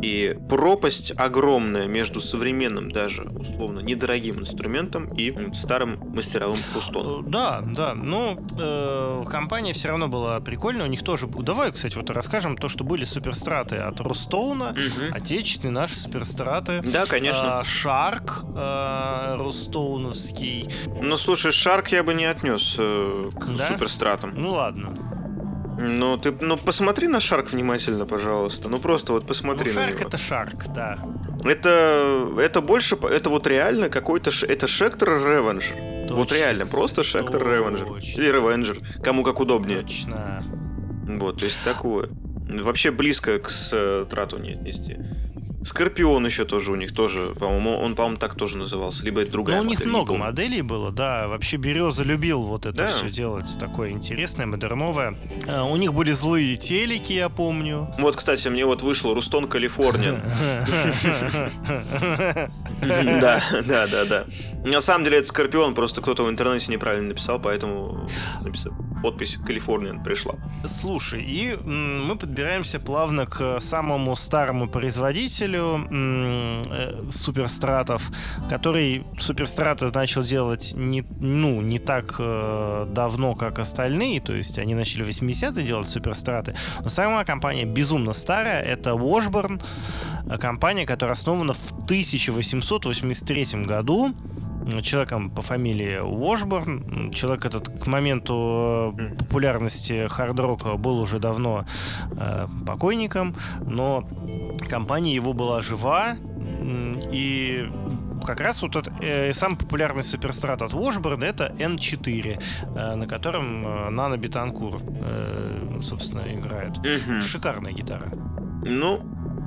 И пропасть огромная между современным, даже условно недорогим инструментом и старым мастеровым пустоном. Э, да, да. Ну, э, компания все равно была прикольная. У них тоже... Давай, кстати, вот расскажем то, что были суперстраты от Ростоуна, угу. отечественные наши суперстраты. Да, конечно. Э, Шарк э, ростоуновский. Ну, слушай, Шарк я бы не отнес э, к да? суперстратам. Ну, ладно. Ну, ты, ну, посмотри на Шарк внимательно, пожалуйста. Ну, просто вот посмотри ну, на Шарк это Шарк, да. Это, это больше, это вот реально какой-то, это Шектор Ревенджер. Вот реально, просто Шектор Ревенджер. Или Ревенджер, кому как удобнее. Точно. Вот, то есть такое. Вообще близко к страту не отнести. Скорпион еще тоже у них тоже, по-моему, он, по-моему, так тоже назывался, либо это другая. Ну, у них много моделей было, да. Вообще Береза любил вот это да. все делать, такое интересное, модерновое. А, у них были злые телеки, я помню. Вот, кстати, мне вот вышел Рустон Калифорния. Да, да, да, да. На самом деле это Скорпион, просто кто-то в интернете неправильно написал, поэтому написал подпись Калифорния пришла. Слушай, и мы подбираемся плавно к самому старому производителю э, суперстратов, который суперстраты начал делать не, ну, не так э, давно, как остальные, то есть они начали в 80-е делать суперстраты, но сама компания безумно старая, это Washburn, э, компания, которая основана в 1883 году, человеком по фамилии Уошборн. Человек этот к моменту э, популярности хард-рока был уже давно э, покойником, но компания его была жива, и как раз вот этот, э, самый популярный суперстрат от Washburn это N4, э, на котором э, Нана Бетанкур, э, собственно, играет. Шикарная гитара. Ну,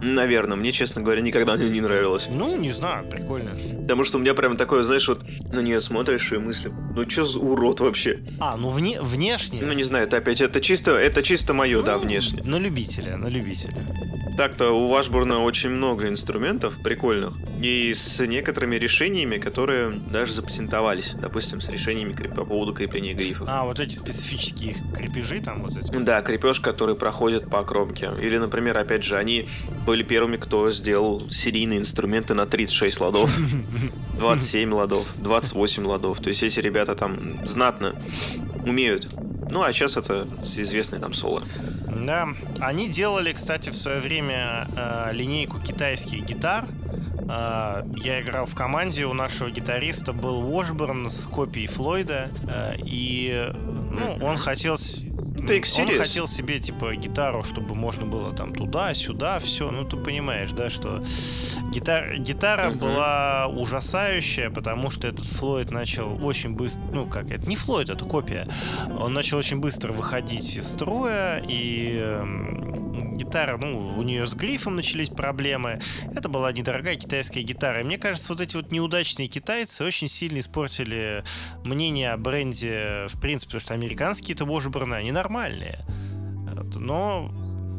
Наверное, мне, честно говоря, никогда она не нравилась. Ну, не знаю, прикольно. Потому что у меня прям такое, знаешь, вот на нее смотришь и мысли, ну что за урод вообще? А, ну вне, внешне? Ну не знаю, это опять, это чисто, это чисто мое, ну, да, внешне. На любителя, на любителя. Так-то у Вашбурна очень много инструментов прикольных. И с некоторыми решениями, которые даже запатентовались. Допустим, с решениями по поводу крепления грифов. А, вот эти специфические крепежи там вот эти? Да, крепеж, который проходит по кромке. Или, например, опять же, они были первыми, кто сделал серийные инструменты на 36 ладов, 27 ладов, 28 ладов. То есть эти ребята там знатно умеют ну, а сейчас это известный там соло. Да, они делали, кстати, в свое время э, линейку китайских гитар. Э, я играл в команде, у нашего гитариста был Уошборн с копией Флойда, э, и ну, он хотел он хотел себе, типа, гитару, чтобы можно было там туда-сюда, все. Ну, ты понимаешь, да, что гитар... гитара uh-huh. была ужасающая, потому что этот Флойд начал очень быстро... Ну, как, это не Флойд, это копия. Он начал очень быстро выходить из строя, и э, гитара, ну, у нее с грифом начались проблемы. Это была недорогая китайская гитара. И мне кажется, вот эти вот неудачные китайцы очень сильно испортили мнение о бренде, в принципе, потому что американские это Washburn, они нормальные. Но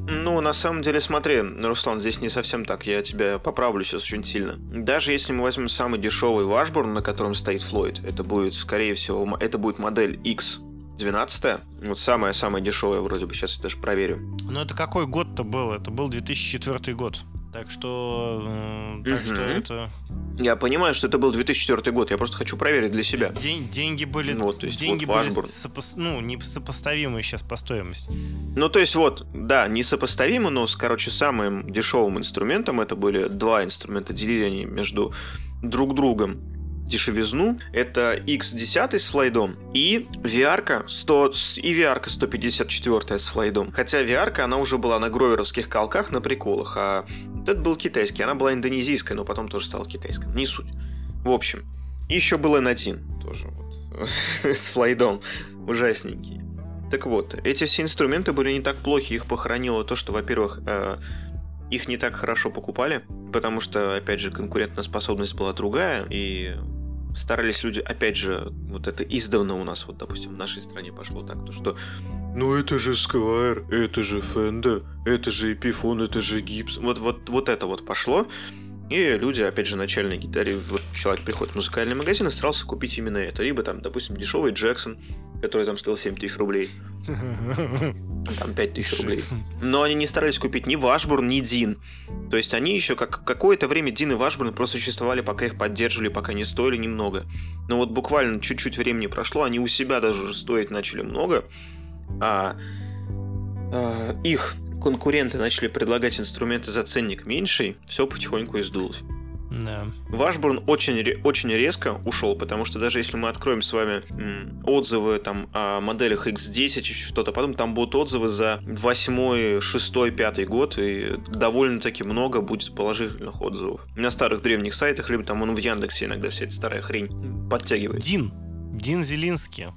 ну, на самом деле, смотри, Руслан, здесь не совсем так, я тебя поправлю сейчас очень сильно. Даже если мы возьмем самый дешевый Вашборн, на котором стоит Флойд, это будет, скорее всего, это будет модель X 12 вот самая-самая дешевая вроде бы, сейчас я даже проверю. Ну это какой год-то был? Это был 2004 год. Так что, так угу. что это Я понимаю, что это был 2004 год, я просто хочу проверить для себя. День, деньги были, Вот, то есть деньги вот были сопос- ну, не сопоставимые сейчас по стоимости. Ну, то есть вот, да, несопоставимо, но, с, короче, самым дешевым инструментом это были два инструмента, делили они между друг другом дешевизну. Это X10 с флайдом и VR 100, с- и VR 154 с флайдом. Хотя VR она уже была на гроверовских колках на приколах, а этот был китайский. Она была индонезийская, но потом тоже стала китайской. Не суть. В общем, еще был N1 тоже вот, с флайдом. Ужасненький. Так вот, эти все инструменты были не так плохи, их похоронило то, что, во-первых, э, их не так хорошо покупали, потому что, опять же, конкурентная способность была другая, и старались люди, опять же, вот это издавна у нас, вот, допустим, в нашей стране пошло так, то что ну это же Squire, это же Fender, это же Epiphone, это же Gibson. Вот, вот, вот это вот пошло. И люди, опять же, начальной гитаре, вот человек приходит в музыкальный магазин и старался купить именно это. Либо там, допустим, дешевый Джексон, который там стоил 7 тысяч рублей. Там 5 тысяч рублей. Но они не старались купить ни Вашбурн, ни Дин. То есть они еще как какое-то время Дин и Вашбурн просто существовали, пока их поддерживали, пока не стоили немного. Но вот буквально чуть-чуть времени прошло, они у себя даже уже стоить начали много, а, а, их конкуренты начали предлагать инструменты за ценник меньший, все потихоньку и сдулось. Да. Вашбурн очень, очень резко ушел, потому что даже если мы откроем с вами отзывы там о моделях X10 и что-то, потом там будут отзывы за 8, 6, 5 год, и довольно-таки много будет положительных отзывов. На старых древних сайтах, либо там он в Яндексе иногда вся эта старая хрень подтягивает. Дин. Дин Зелинский.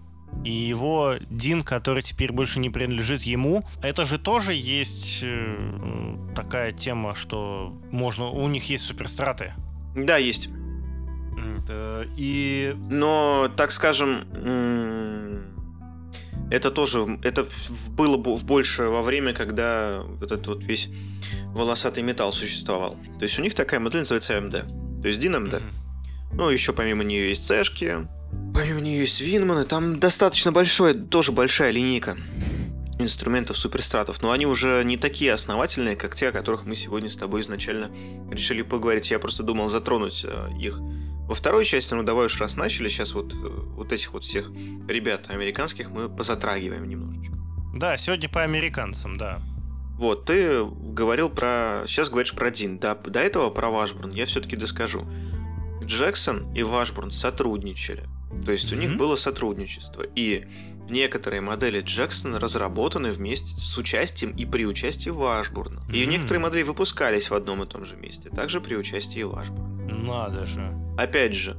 И его Дин, который теперь больше не принадлежит ему, это же тоже есть э, такая тема, что можно, у них есть суперстраты. Да, есть. Это- И Но, так скажем, это тоже, это было бы в больше во время, когда вот этот вот весь волосатый металл существовал. То есть у них такая модель называется AMD. То есть DIN AMD. Мгм. Ну, еще помимо нее есть цешки, помимо нее есть Винманы, там достаточно большой, тоже большая линейка инструментов суперстратов, но они уже не такие основательные, как те, о которых мы сегодня с тобой изначально решили поговорить. Я просто думал затронуть э, их во второй части, ну давай уж раз начали, сейчас вот, э, вот этих вот всех ребят американских мы позатрагиваем немножечко. да, сегодня по американцам, да. Вот, ты говорил про... Сейчас говоришь про Дин. Да, до этого про Вашбурн я все-таки доскажу. Джексон и Вашбурн сотрудничали. То есть у них было сотрудничество. И некоторые модели Джексона разработаны вместе с участием и при участии Вашбурна. И Мгм. некоторые модели выпускались в одном и том же месте, также при участии Вашбурна. Надо же. Опять же,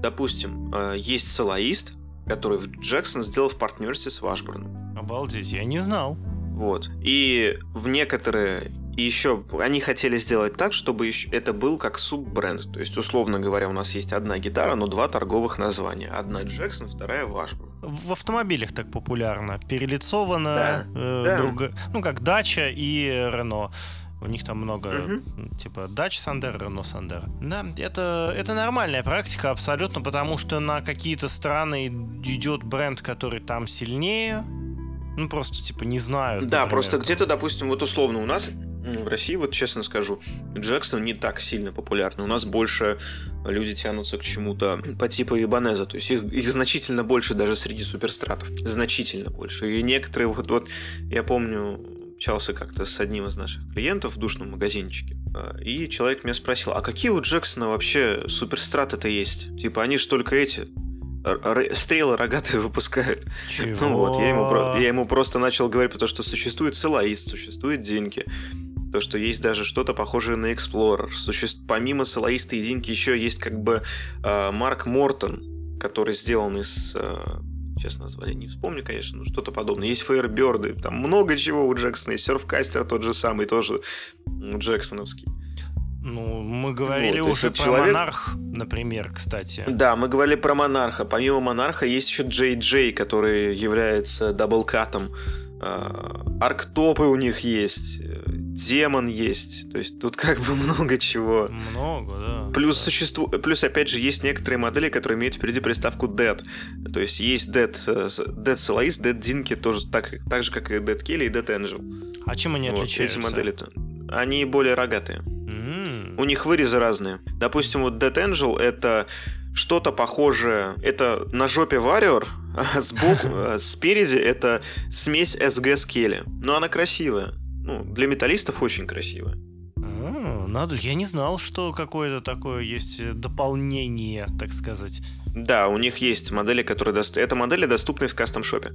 допустим, э, есть солоист, который Джексон сделал в партнерстве с Вашбурном. Обалдеть, я не знал. Вот. И в некоторые и еще они хотели сделать так, чтобы еще это был как суббренд. То есть, условно говоря, у нас есть одна гитара, но два торговых названия. Одна Джексон, вторая Вашбурн. В автомобилях так популярно. Перелицовано, Да, э, да. друго- ну как Дача и Рено. У них там много, Мгм. типа, Дач Сандер, Рено Сандер. Да, это, это нормальная практика абсолютно, потому что на какие-то страны идет бренд, который там сильнее. Ну, просто, типа, не знаю. Да, например, просто где-то, допустим, вот условно у нас в России, вот честно скажу, Джексон не так сильно популярный. У нас больше люди тянутся к чему-то по типу Ибанеза. То есть их, их значительно больше даже среди суперстратов. Значительно больше. И некоторые, вот, вот я помню, общался как-то с одним из наших клиентов в душном магазинчике. а, И человек меня спросил, а какие у Джексона вообще суперстраты-то есть? Типа, они же только эти стрелы рогатые выпускают. Чего? Ну вот, я ему, я ему просто начал говорить про то, что существует Солоист, существует Динки, то, что есть даже что-то похожее на Explorer. Суще- Помимо Солоиста и Динки еще есть как бы э, Марк Мортон, который сделан из... э, Сейчас название не вспомню, конечно, но что-то подобное. Есть Фейерберды, там много чего у Джексона. Есть Серфкастер тот же самый, тоже джексоновский. Ну, мы говорили Вот, уже про человек- Монарх, например, кстати. Да, мы говорили про Монарха. Помимо Монарха есть еще Джей Джей, который является даблкатом. А, Арктопы у них есть, э, Демон есть. То есть тут как бы много чего. Много, да. Плюс Да. существу... плюс опять же есть некоторые модели, которые имеют впереди приставку Dead. То есть есть Dead, э, Dead Solace, Dead Dinky тоже так, так же, как и Dead Kelly и Dead Angel. А чем они Вот, отличаются? эти модели-то. Они более рогатые. М, У них вырезы разные. Допустим, вот Dead Angel это что-то похожее. Это на жопе Warrior, а сбоку, а спереди это смесь SG с Келли. Но она красивая. Ну, для металлистов очень красивая. А, надо, я не знал, что какое-то такое есть дополнение, так сказать. Да, у них есть модели, которые доступны. Это модели доступны в кастом-шопе.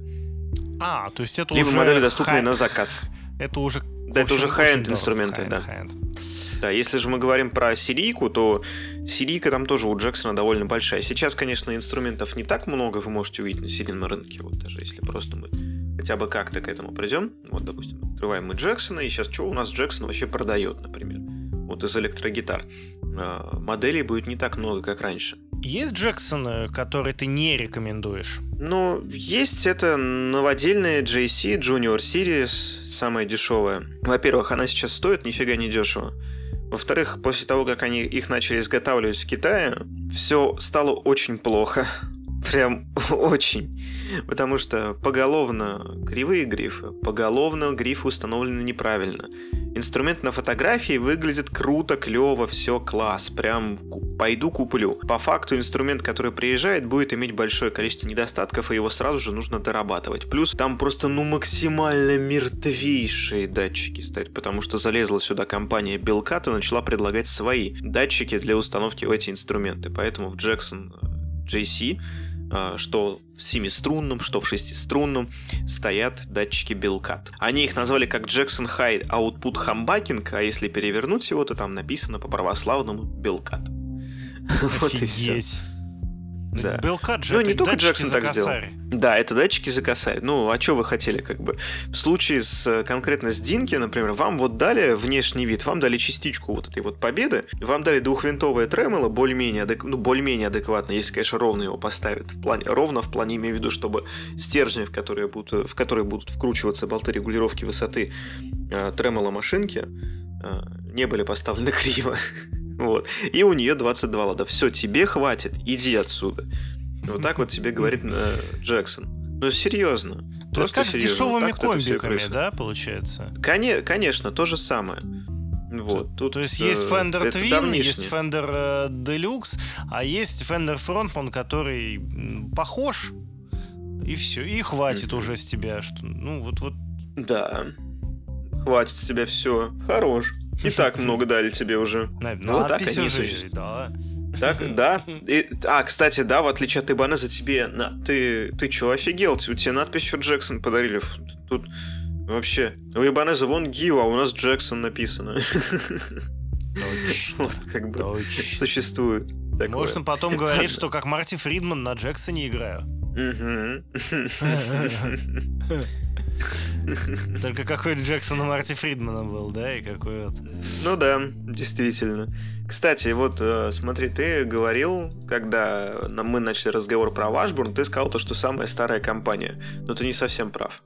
А, то есть это Либо уже... модели доступны хай- на заказ. Это уже... Да, это уже дорого. инструменты, High-end, да. high-end. Да, если же мы говорим про серийку, то серийка там тоже у Джексона довольно большая. Сейчас, конечно, инструментов не так много вы можете увидеть на серийном рынке, вот даже если просто мы хотя бы как-то к этому придем. Вот, допустим, открываем мы Джексона, и сейчас что у нас Джексон вообще продает, например? Вот из электрогитар. А, Моделей будет не так много, как раньше. Есть Джексон, который ты не рекомендуешь? Но есть это новодельная JC Junior Series, самая дешевая. Во-первых, она сейчас стоит нифига не дешево. Во-вторых, после того, как они их начали изготавливать в Китае, все стало очень плохо. Прям очень. Потому что поголовно кривые грифы, поголовно грифы установлены неправильно. Инструмент на фотографии выглядит круто, клево, все класс. Прям пойду куплю. По факту инструмент, который приезжает, будет иметь большое количество недостатков, и его сразу же нужно дорабатывать. Плюс там просто ну максимально мертвейшие датчики стоят, потому что залезла сюда компания Белкат и начала предлагать свои датчики для установки в эти инструменты. Поэтому в Jackson э, JC что в семиструнном, что в шестиструнном стоят датчики Белкат. Они их назвали как Jackson High Output Humbucking, а если перевернуть его, то там написано по-православному Белкат. Вот и все. Да. Белкат же Ну, не только Джексон так сделал. Да, это датчики за косарь. Ну, а что вы хотели, как бы? В случае с э, конкретно с Динки, например, вам вот дали внешний вид, вам дали частичку вот этой вот победы, вам дали двухвинтовое тремоло, более-менее, адек- ну, более-менее адекватно, если, конечно, ровно его поставят. В плане, ровно в плане, имею в виду, чтобы стержни, в которые будут, в которые будут вкручиваться болты регулировки высоты э, тремоло машинки, э, не были поставлены криво. Вот. И у нее 22 лада. Все, тебе хватит, иди отсюда. Вот так вот тебе говорит э, Джексон. Ну, серьезно. То есть как с серьезно. дешевыми Вот комбиками, да, получается? Коне- конечно, то же самое. Вот, тут, То есть э, есть Fender Twin, есть Fender э, Deluxe, а есть Fender Frontman, который похож, и все, и хватит Мгм. уже с тебя, что, ну вот вот. Да. Хватит с тебя все. Хорош. И так много дали тебе уже. Ну, вот так они существуют. да. Так, да. И- а, кстати, да, в отличие от Ибанеза, тебе... На, ты, ты чё, офигел? Тебе тебе надпись еще Джексон подарили. Тут вообще... У Ибанеза вон Гио, а у нас Джексон написано. Точно, Вот как бы точно. существует. такое. Можно потом говорить, что как Марти Фридман на Джексоне играю. Только какой Джексон у Марти Фридмана был, да, и какой вот. Ну да, действительно. Кстати, вот э, смотри, ты говорил, когда мы начали разговор про Вашбурн, ты сказал то, что самая старая компания. Но ты не совсем прав.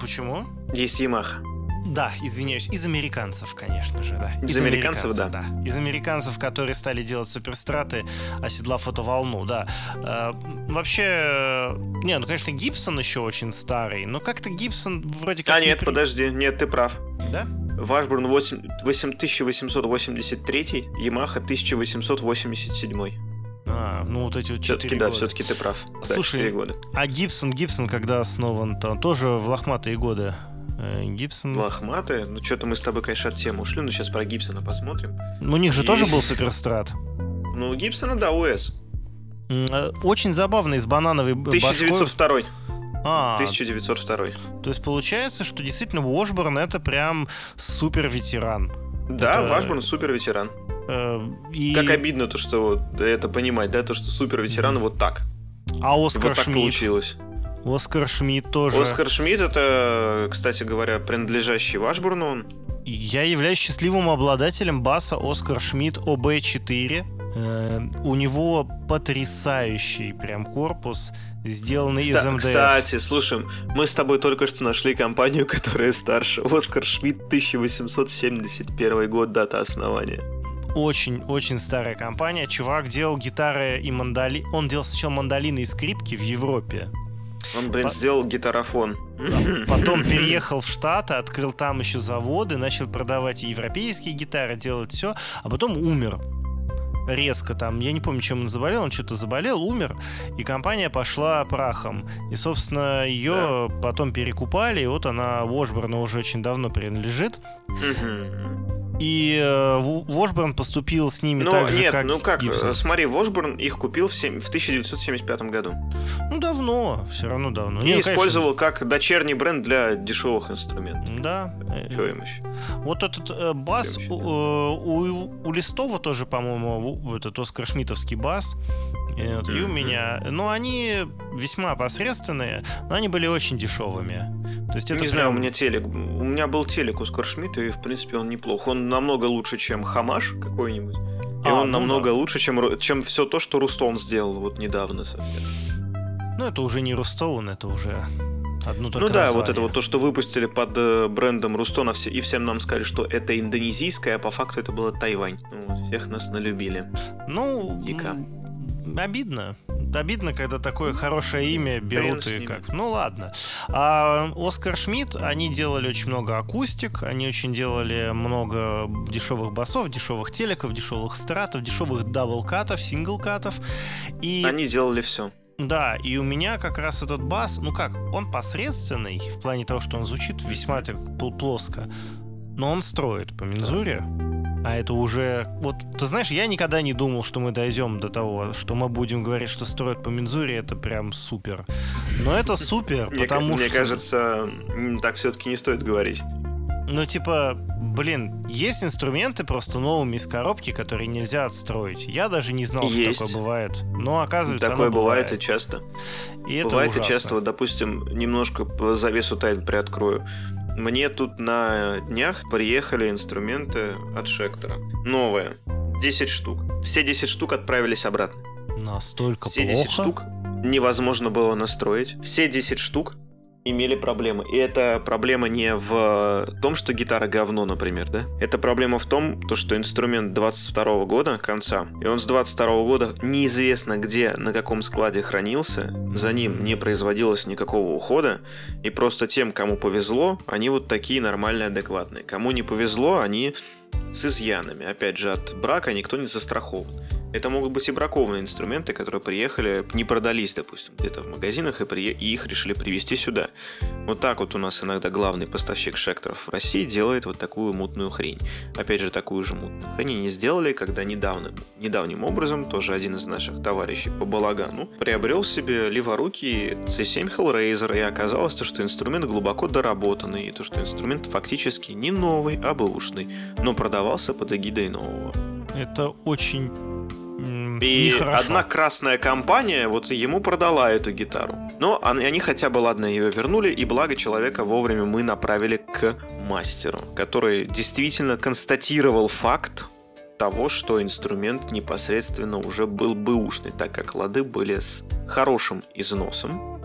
Почему? Есть Yamaha. Да, извиняюсь, из американцев, конечно же, да. Из американцев, да. да. Из американцев, которые стали делать суперстраты, оседлав эту волну, да. Э, вообще, э, не, ну, конечно, Гибсон еще очень старый, но как-то Гибсон вроде как... А не нет, при- подожди, нет, ты прав. Да? Вашбурн 8, 8883, Yamaha 1887. А, ну вот эти вот Все-таки, четыре да, года. все-таки ты прав. Да, Слушай, 4 года. А Гибсон, Гибсон, когда основан, то тоже в лохматые годы. Э, Гибсон... Лохматые. Ну, что-то мы с тобой, конечно, от темы ушли, но сейчас про Гибсона посмотрим. У них же И- тоже был суперстрат. Ну, у Гибсона, да, УС. Э, Очень забавный, с банановой б- башкой. 1902. А, 1902. то есть получается, что действительно Уошборн это прям супер ветеран. Да, Это- Вашбурн супер ветеран. Э, и... Как обидно то, что это понимать, да, то, что супер ветераны вот так. А Оскар вот так Шмидт. получилось. Оскар Шмидт тоже. Оскар Шмидт это, кстати говоря, принадлежащий Вашбурну. Я являюсь счастливым обладателем баса Оскар Шмидт ОБ4. Э, у него потрясающий прям корпус, сделанный из Кста- МДФ. Кстати, слушай, мы с тобой только что нашли компанию, которая старше. Оскар Шмидт 1871 год, дата основания. Очень-очень старая компания. Чувак делал гитары и мандали... Он делал сначала мандолины и скрипки в Европе. Он, блин, По... сделал гитарофон. Потом переехал в Штаты, открыл там еще заводы, начал продавать европейские гитары, делать все, а потом умер резко там, я не помню, чем он заболел, он что-то заболел, умер, и компания пошла прахом. И, собственно, ее да. потом перекупали, и вот она Washburn уже очень давно принадлежит. Угу. И э, Washburn поступил с ними Но так же, нет, как ну как, Gibson. смотри, Washburn их купил в, 7, в 1975 году. Ну давно, все равно давно. И не, ну, использовал конечно... как дочерний бренд для дешевых инструментов. Да. Что им еще? Вот этот э, бас у, э, у, у Листова тоже, по-моему, этот Оскар Шмитовский бас. Вот, mm-hmm. и у меня. Ну, они весьма посредственные, но они были очень дешевыми. То есть это не прям... знаю, у меня телек. У меня был телек у Скоршмита, и в принципе он неплох. Он намного лучше, чем Хамаш какой-нибудь. И а, он ну намного да. лучше, чем, чем все то, что Рустон сделал вот недавно совсем. Ну, это уже не Рустон, это уже одно только Ну да, название. вот это вот то, что выпустили под э, брендом Рустона, и всем нам сказали, что это индонезийское, а по факту это было Тайвань. Вот, всех нас налюбили. Ну, Дико. Обидно обидно, когда такое хорошее имя берут и как. Ну ладно. А Оскар Шмидт, они делали очень много акустик, они очень делали много дешевых басов, дешевых телеков, дешевых стратов, дешевых даблкатов, синглкатов. И... Они делали все. Да, и у меня как раз этот бас, ну как, он посредственный в плане того, что он звучит весьма так плоско, но он строит по мензуре. А это уже... Вот, ты знаешь, я никогда не думал, что мы дойдем до того, что мы будем говорить, что строят по мензуре, это прям супер. Но это супер, потому что... Мне кажется, так все-таки не стоит говорить. Ну, типа, блин, есть инструменты просто новыми из коробки, которые нельзя отстроить. Я даже не знал, есть. что такое бывает. Но оказывается, Такое бывает. бывает и часто. И это бывает ужасно. и часто. Вот, допустим, немножко завесу тайн приоткрою. Мне тут на днях приехали инструменты от Шектора. Новые. 10 штук. Все 10 штук отправились обратно. Настолько Все плохо? 10 штук невозможно было настроить. Все 10 штук имели проблемы. И эта проблема не в том, что гитара говно, например, да? Это проблема в том, то, что инструмент 22 года, конца, и он с 22 года неизвестно где, на каком складе хранился, за ним не производилось никакого ухода, и просто тем, кому повезло, они вот такие нормальные, адекватные. Кому не повезло, они с изъянами. Опять же, от брака никто не застрахован. Это могут быть и бракованные инструменты, которые приехали, не продались, допустим, где-то в магазинах, и, при... и их решили привезти сюда. Вот так вот у нас иногда главный поставщик шекторов в России делает вот такую мутную хрень. Опять же, такую же мутную хрень они сделали, когда недавно, недавним образом, тоже один из наших товарищей по балагану, приобрел себе леворукий C7 Hellraiser, и оказалось, то, что инструмент глубоко доработанный, и то, что инструмент фактически не новый, а бэушный, но продавался под эгидой нового. Это очень и Нехорошо. одна красная компания вот ему продала эту гитару. Но они хотя бы, ладно, ее вернули, и благо человека вовремя мы направили к мастеру, который действительно констатировал факт того, что инструмент непосредственно уже был бэушный, так как лады были с хорошим износом,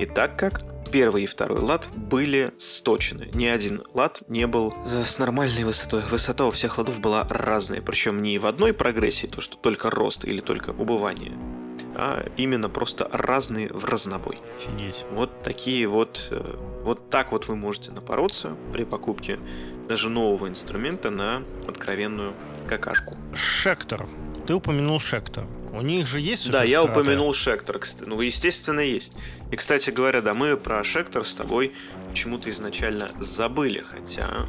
и так как первый и второй лад были сточены. Ни один лад не был с нормальной высотой. Высота у всех ладов была разная. Причем не в одной прогрессии, то что только рост или только убывание, а именно просто разные в разнобой. Офигеть. Вот такие вот... Э, вот так вот вы можете напороться при покупке даже нового инструмента на откровенную какашку. Шектор. Ты упомянул Шектор. У них же есть Да, я упомянул Шектор. Ну, естественно, есть. И, кстати говоря, да, мы про Шектор с тобой почему-то изначально забыли, хотя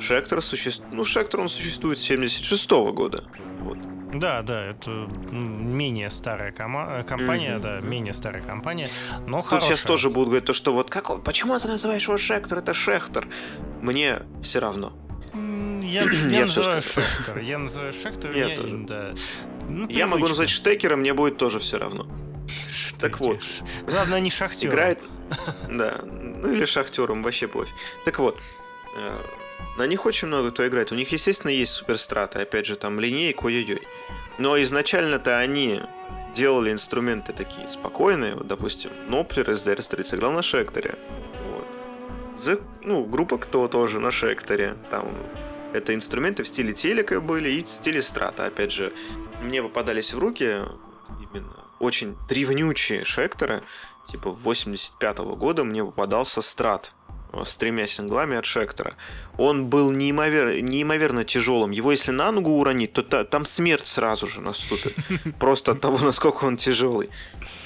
Шектор существует... Ну, Шектор, он существует с 76 -го года. Вот. Да, да, это менее старая кома- э, компания, mm-hmm. да, менее старая компания, но Тут хорошая. сейчас тоже будут говорить то, что вот как, почему ты называешь его Шектор, это Шехтер? Мне все равно. Я, я, я называю Шектор. Я называю Шектор. Я, я тоже. Да. Ну, я могу назвать Штекером, мне будет тоже все равно. Так вот. Главное, не шахтер. Играет. Да. Ну или шахтером, вообще пофиг. Так вот. Э, на них очень много кто играет. У них, естественно, есть суперстраты. Опять же, там линейка, ой-ой-ой. Но изначально-то они делали инструменты такие спокойные. Вот, допустим, Доплер из Dire Straits играл на Шекторе. Вот. The, ну, группа Кто тоже на Шекторе. Там это инструменты в стиле телека были и в стиле страта. Опять же, мне попадались в руки именно очень древнючие шекторы, типа 85 -го года мне попадался страт э, с тремя синглами от Шектора. Он был неимовер... неимоверно тяжелым. Его если на ногу уронить, то та... там смерть сразу же наступит. Просто от того, насколько он тяжелый.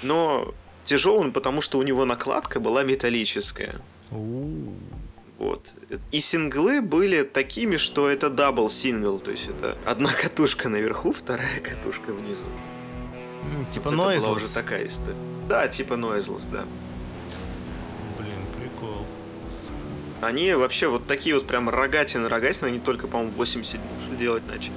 Но тяжелым, потому что у него накладка была металлическая. Вот. И синглы были такими, что это double single, то есть это одна катушка наверху, вторая катушка внизу. Типа вот Noiseless. Это была уже такая история. Да, типа Noiseless, да. Блин, прикол. Они вообще вот такие вот прям рогатины, рогатины, они только, по-моему, в 87 что делать начали.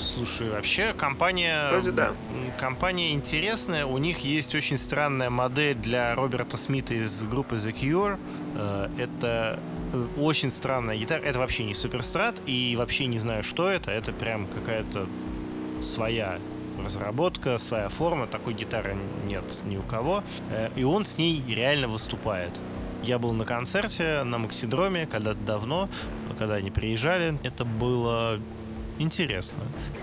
Слушай, вообще компания... Вроде да. Компания интересная. У них есть очень странная модель для Роберта Смита из группы The Cure. Э, это э, очень странная гитара. Это вообще не суперстрат, и вообще не знаю, что это. Это прям какая-то своя разработка, своя форма. Такой гитары нет ни у кого. Э, и он с ней реально выступает. Я был на концерте на Максидроме когда-то давно, когда они приезжали. Это было интересно.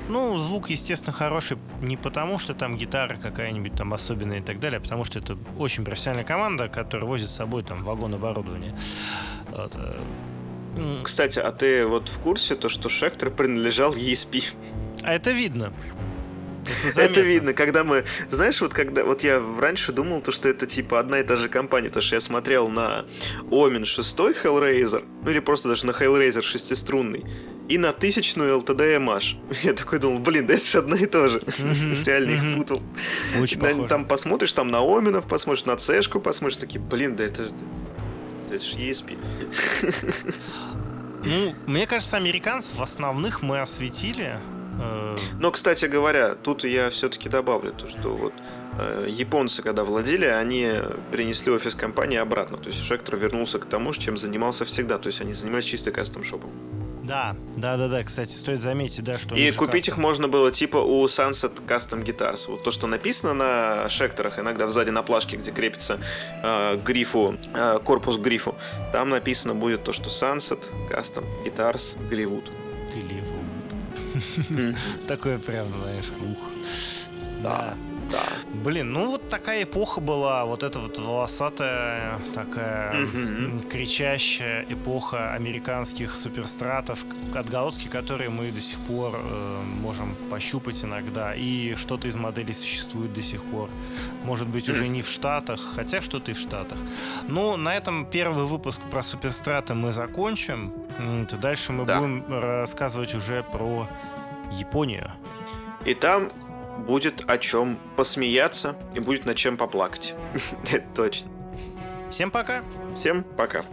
Ну, звук, естественно, хороший не потому, что там гитара какая-нибудь там особенная и так далее, а потому что это очень профессиональная команда, которая возит с собой там вагон оборудования. Вот. Э, Кстати, а ты вот в курсе то, что Шектор принадлежал ESP? А это видно. Это, это видно, когда мы, знаешь, вот когда, вот я раньше думал, то, что это типа одна и та же компания, потому что я смотрел на Omen 6 Hellraiser, ну или просто даже на Hellraiser шестиструнный, и на тысячную LTD MH. Я такой думал, блин, да это же одно и то же. Реально их путал. Очень похоже. Там посмотришь, там на Оменов посмотришь, на Цешку посмотришь, такие, блин, да это же... Это же ESP. Ну, мне кажется, американцев основных мы осветили. Э, Но, кстати говоря, тут я все-таки добавлю то, что вот э, японцы, когда владели, они принесли офис компании обратно. То есть Шектор вернулся к тому, чем занимался всегда. То есть они занимались чисто кастом-шопом. Да, да, да, да. Кстати, стоит заметить, да, что. И купить кастом. их можно было типа у Sunset Custom Guitars. Вот то, что написано на шекторах, иногда сзади на плашке, где крепится э, грифу, э, корпус грифу, там написано будет то, что Sunset Custom Guitars Голливуд. Такое прям, знаешь, ух. Да. Да. Блин, ну вот такая эпоха была, вот эта вот волосатая, такая кричащая эпоха американских суперстратов, отголоски, которые мы до сих пор э, можем пощупать иногда, и что-то из моделей существует до сих пор. Может быть, уже не в Штатах, хотя что-то и в Штатах. Ну, на этом первый выпуск про суперстраты мы закончим. Дальше мы да. будем рассказывать уже про Японию. И там будет о чем посмеяться и будет над чем поплакать. Это точно. Всем пока. Всем пока.